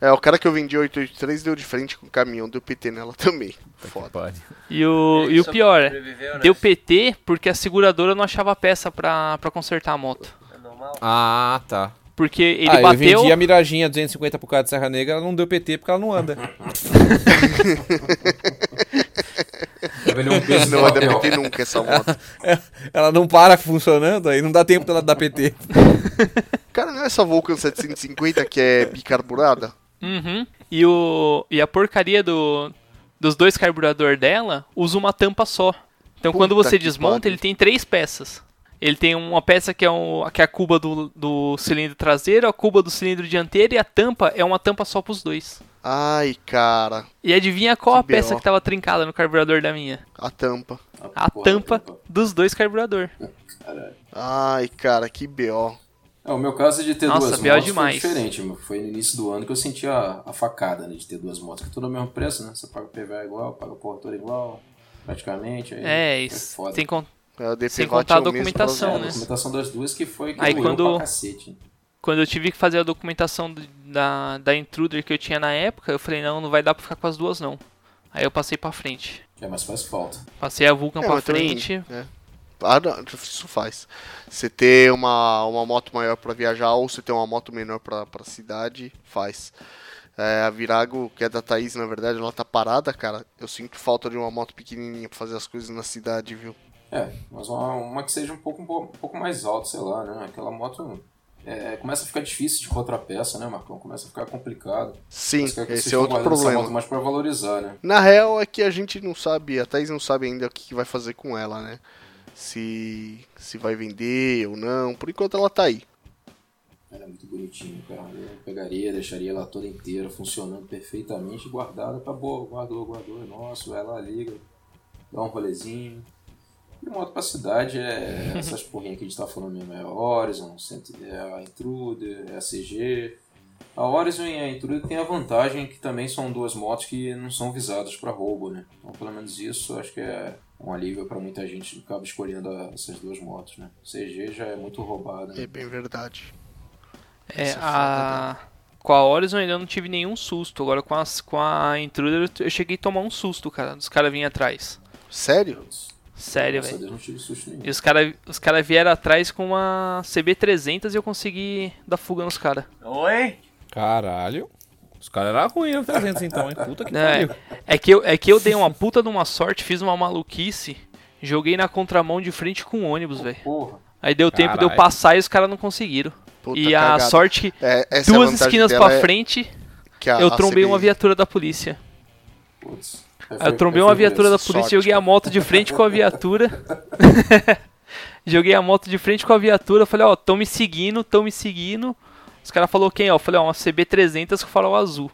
É, o cara que eu vendi 883 deu de frente com o caminhão, deu PT nela também. Foda. E o, e o pior, é, né? deu PT porque a seguradora não achava peça pra, pra consertar a moto. É normal. Ah, tá. Porque ele ah, eu bateu. vendi a Mirajinha 250 pro cara de Serra Negra, ela não deu PT porque ela não anda. Não vai dar papel. PT nunca essa moto. ela não para funcionando, aí não dá tempo dela dar PT. Cara, não é essa Vulcan 750 que é bicarburada? Uhum. E, o, e a porcaria do, dos dois carburador dela usa uma tampa só. Então quando Puta você que desmonta, pariu. ele tem três peças. Ele tem uma peça que é, um, que é a cuba do, do cilindro traseiro, a cuba do cilindro dianteiro e a tampa é uma tampa só pros dois. Ai, cara. E adivinha qual Que a peça BO. que tava trincada no carburador da minha? A tampa. A porra, tampa dos dois carburador. Caralho. Ai, cara, que BO. É, o meu caso de ter Nossa, duas motos demais. foi diferente. Foi no início do ano que eu senti a, a facada né, de ter duas motos. Que é tudo ao mesmo preço, né? Você paga o PVA igual, paga o porto igual, praticamente. Aí É, é isso. foda. Sem con- É, Sem contar a mesmo documentação, É, a né? documentação das duas que foi que Aí quando- pra cacete. Quando eu tive que fazer a documentação do- da, da Intruder que eu tinha na época, eu falei, não, não vai dar pra ficar com as duas não. Aí eu passei pra frente. É, mas faz falta. Passei a Vulcan É, pra mas também, frente. é. Ah, não, isso faz. Você ter uma, uma moto maior pra viajar ou você ter uma moto menor pra, pra cidade, faz. É, a Virago, que é da Thaís, na verdade, ela tá parada, cara. Eu sinto falta de uma moto pequenininha pra fazer as coisas na cidade, viu? É, mas uma, uma que seja um pouco, um pouco, mais alta, sei lá, né? Aquela moto é, começa a ficar difícil de encontrar peça, né, Marcão? Começa a ficar complicado. Sim, esse é outro problema. moto mais pra valorizar, né? Na real é que a gente não sabe, a Thaís não sabe ainda o que que vai fazer com ela, né? Se, se vai vender ou não. Por enquanto ela tá aí. Ela é muito bonitinha, cara. Eu pegaria, deixaria ela toda inteira, funcionando perfeitamente, guardada, tá boa, guardou, guardou, é nosso, lá, liga, dá um rolezinho. E moto pra cidade é essas porrinhas que a gente tá falando mesmo, é Horizon, é a Intruder, é a CG. A Horizon e a Intruder tem a vantagem que também são duas motos que não são visadas para roubo, né? Então pelo menos isso acho que é um alívio para muita gente que acaba escolhendo essas duas motos, né? CG já é muito roubada, né? É bem verdade. É, Essa a... Com a Horizon eu ainda não tive nenhum susto. Agora com, as, com a Intruder eu cheguei a tomar um susto, cara. Dos caras vinham atrás. Sério? Sério, velho. Deus não tive susto nenhum. E os caras os cara vieram atrás com uma CB300 e eu consegui dar fuga nos caras. Oi? Caralho. Os caras eram ruins no 300 então, hein? Puta que É, pariu. é, que eu, é que eu dei uma puta de uma sorte, fiz uma maluquice, joguei na contramão de frente com o ônibus, velho. Aí deu tempo de eu Caralho. passar e os caras não conseguiram. Puta e a cagada. sorte que É, é a duas esquinas pra é frente que a- eu a trombei CBI uma viatura da polícia. Putz. Aí eu trombei uma viatura da sorte, polícia, joguei a moto de frente com a viatura. joguei a moto de frente com a viatura, falei, ó, tão me seguindo, tão me seguindo. Os caras falaram quem, ó? Eu falei, ó, uma CB300 com farol azul.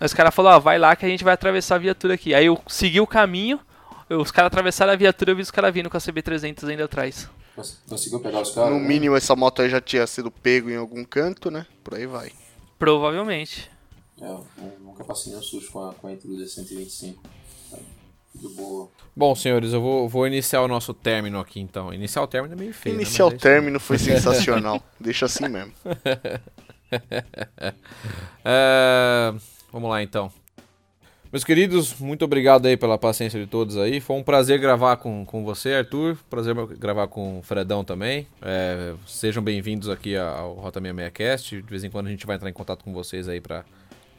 Aí os caras falaram, ó, vai lá que a gente vai atravessar a viatura aqui. Aí eu segui o caminho, eu- os caras atravessaram a viatura, eu vi os caras vindo com a CB300 ainda atrás. Conseguiu pegar os caras? No né? mínimo essa moto aí já tinha sido pego em algum canto, né? Por aí vai. Provavelmente. É, eu nunca passei nenhum susto com a, com a Intruder 125. Tá, boa. Bom, senhores, eu vou, vou iniciar o nosso término aqui então. Iniciar o término é meio feio. né? Inicial Mas é isso aí. término foi sensacional. Deixa assim mesmo. É, Vamos lá então. Meus queridos, muito obrigado aí pela paciência de todos aí. Foi um prazer gravar com, com você, Arthur. Prazer gravar com o Fredão também. É, sejam bem-vindos aqui ao Rota 66 Cast. De vez em quando a gente vai entrar em contato com vocês aí pra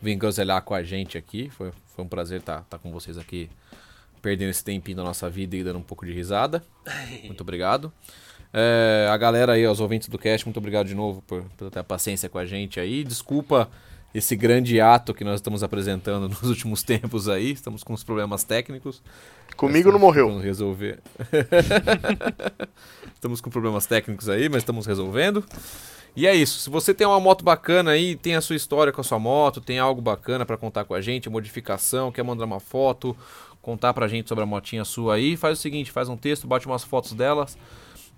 vir groselhar com a gente aqui. Foi, foi um prazer estar com vocês aqui, perdendo esse tempinho da nossa vida e dando um pouco de risada. Muito obrigado. É, a galera aí, os ouvintes do cast, muito obrigado de novo por, por ter a paciência com a gente aí. Desculpa esse grande ato que nós estamos apresentando nos últimos tempos aí. Estamos com uns problemas técnicos. Comigo não morreu. Vamos resolver. estamos com problemas técnicos aí, mas estamos resolvendo. E é isso. Se você tem uma moto bacana aí, tem a sua história com a sua moto, tem algo bacana pra contar com a gente, modificação, quer mandar uma foto, contar pra gente sobre a motinha sua aí, faz o seguinte, faz um texto, bate umas fotos delas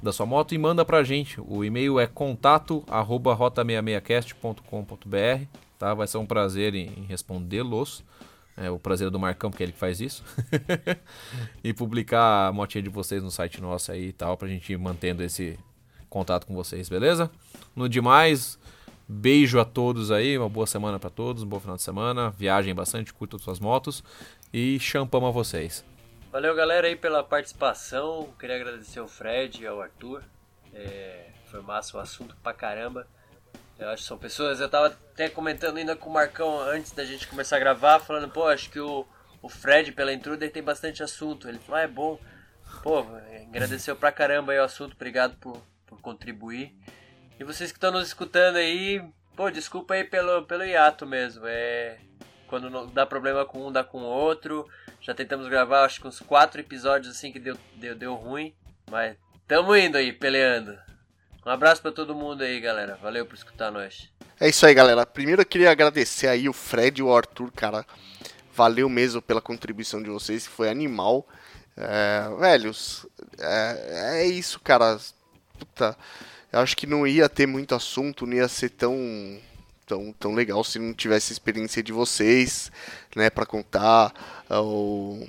da sua moto e manda pra gente. O e-mail é contato@rota66cast.com.br, tá? Vai ser um prazer em, respondê-los. É o prazer do Marcão, porque é ele que faz isso. e publicar a motinha de vocês no site nosso aí e tal, pra gente ir mantendo esse contato com vocês, beleza? No demais, beijo a todos aí, uma boa semana pra todos, um bom final de semana, viajem bastante, curtam suas motos e champamos a vocês. Valeu, galera, aí pela participação. Queria agradecer ao Fred e ao Arthur. É, foi massa o assunto pra caramba. Eu acho que são pessoas. Eu tava até comentando ainda com o Marcão antes da gente começar a gravar, falando, pô, acho que o, o Fred pela Intruder tem bastante assunto. Ele falou, ah, é bom. Pô, agradeceu pra caramba aí o assunto, obrigado por, por contribuir. E vocês que estão nos escutando aí, pô, desculpa aí pelo, pelo hiato mesmo. É. Quando não dá problema com um, dá com o outro. Já tentamos gravar, acho que uns quatro episódios assim que deu, deu, deu ruim. Mas tamo indo aí, peleando. Um abraço pra todo mundo aí, galera. Valeu por escutar nós. É isso aí, galera. Primeiro eu queria agradecer aí o Fred e o Arthur, cara. Valeu mesmo pela contribuição de vocês, foi animal. É, velhos, é, é isso, cara. Puta, eu acho que não ia ter muito assunto, não ia ser tão tão, tão legal se não tivesse a experiência de vocês, né, para contar. O,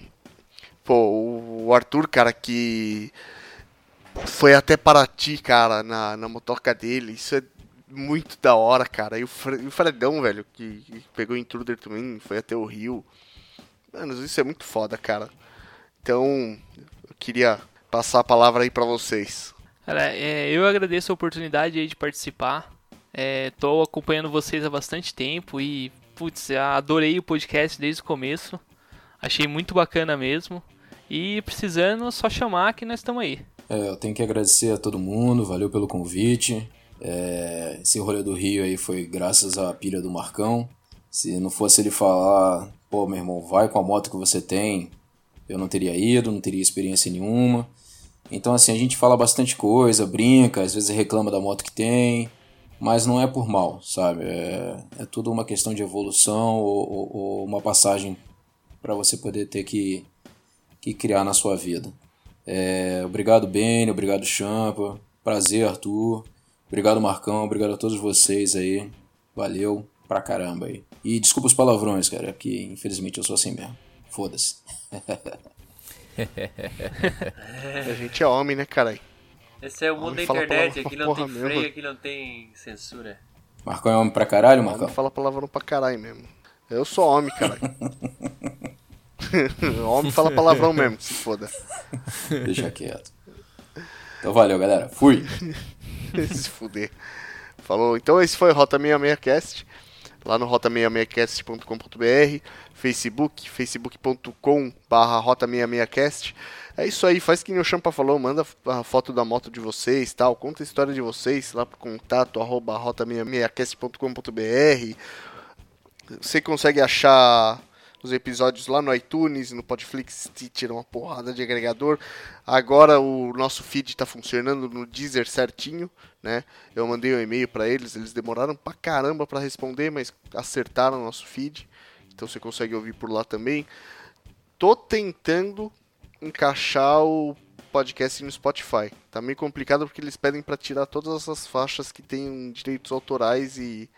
pô, o Arthur, cara, que foi até Paraty, cara, na, na motoca dele. Isso é muito da hora, cara. E o, Fre o Fredão, velho, que, que pegou intruder também, foi até o Rio. Mano, isso é muito foda, cara. Então, eu queria passar a palavra aí pra vocês. Cara, é, eu agradeço a oportunidade de participar. É, tô acompanhando vocês há bastante tempo e, putz, adorei o podcast desde o começo. Achei muito bacana mesmo. E precisando, só chamar que nós estamos aí. É, eu tenho que agradecer a todo mundo, valeu pelo convite. É, esse rolê do Rio aí foi graças à pilha do Marcão. Se não fosse ele falar, pô, meu irmão, vai com a moto que você tem, eu não teria ido, não teria experiência nenhuma. Então, assim, a gente fala bastante coisa, brinca, às vezes reclama da moto que tem, mas não é por mal, sabe? É, é tudo uma questão de evolução ou, ou, ou uma passagem para você poder ter que, que criar na sua vida. É, obrigado, Beni, obrigado, Champa. Prazer, Arthur. Obrigado, Marcão. Obrigado a todos vocês aí. Valeu pra caramba aí. E desculpa os palavrões, cara, que infelizmente eu sou assim mesmo. Foda-se. A gente é homem, né, caralho? Esse é o mundo Homem da internet, aqui não tem freio, mesmo. aqui não tem censura. Marcão é homem pra caralho, Marcão? Homem fala palavrão pra caralho mesmo. Eu sou homem, caralho. homem fala palavrão mesmo, se foda. Deixa quieto. Então valeu, galera. Fui. se fuder. Falou. Então esse foi o Rota 66cast. Lá no rota66cast.com.br, Facebook, facebook.com barra rota66cast. É isso aí, faz que nem o Champa falou, manda a foto da moto de vocês tal, conta a história de vocês lá pro contato arroba rota66cast.com.br. Você consegue achar os episódios lá no iTunes, no Podflix, Stitcher, uma porrada de agregador. Agora o nosso feed está funcionando no Deezer certinho, né? Eu mandei um e-mail para eles, eles demoraram pra caramba para responder, mas acertaram o nosso feed. Então você consegue ouvir por lá também. Tô tentando encaixar o podcast no Spotify. Tá meio complicado porque eles pedem para tirar todas essas faixas que têm direitos autorais e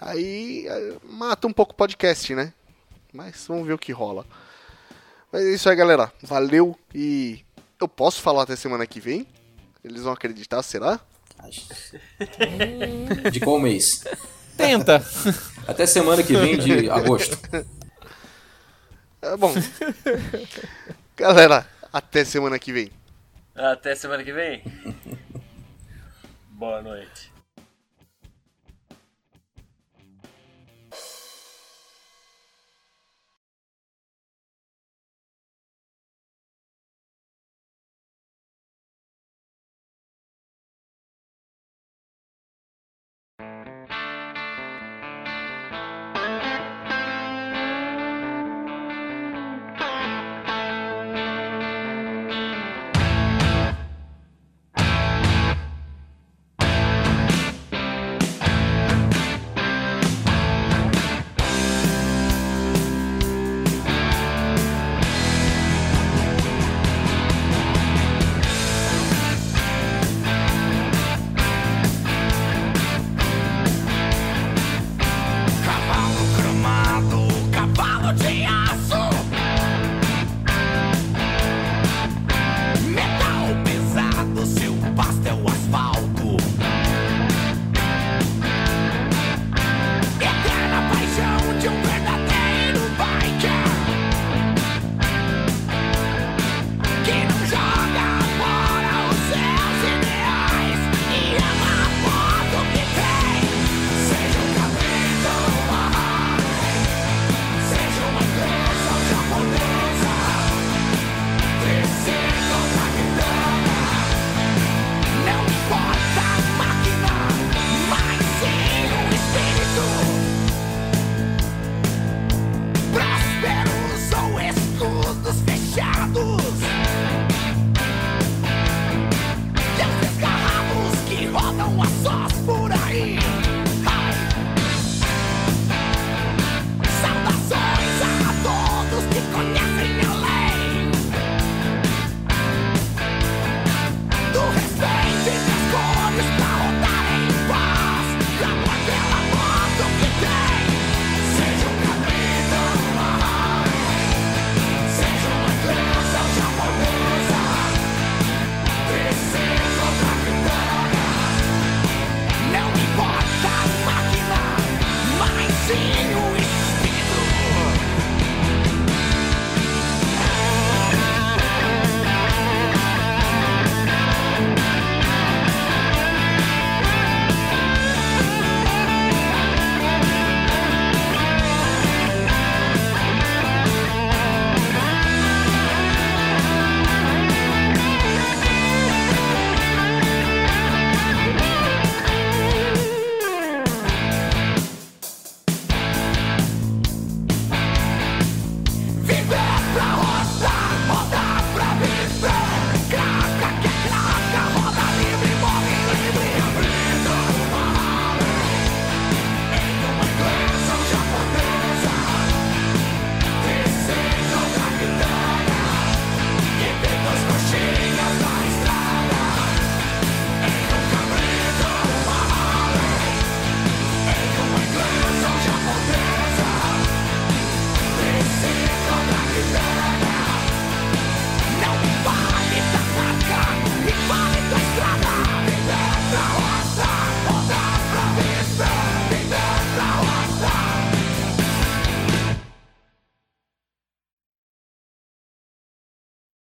aí é, mata um pouco o podcast, né? Mas vamos ver o que rola. Mas é isso aí, galera. Valeu e eu posso falar até semana que vem? Eles vão acreditar, será? De qual mês? Tenta! Até semana que vem de agosto. É bom. Galera, até semana que vem. Até semana que vem. Boa noite.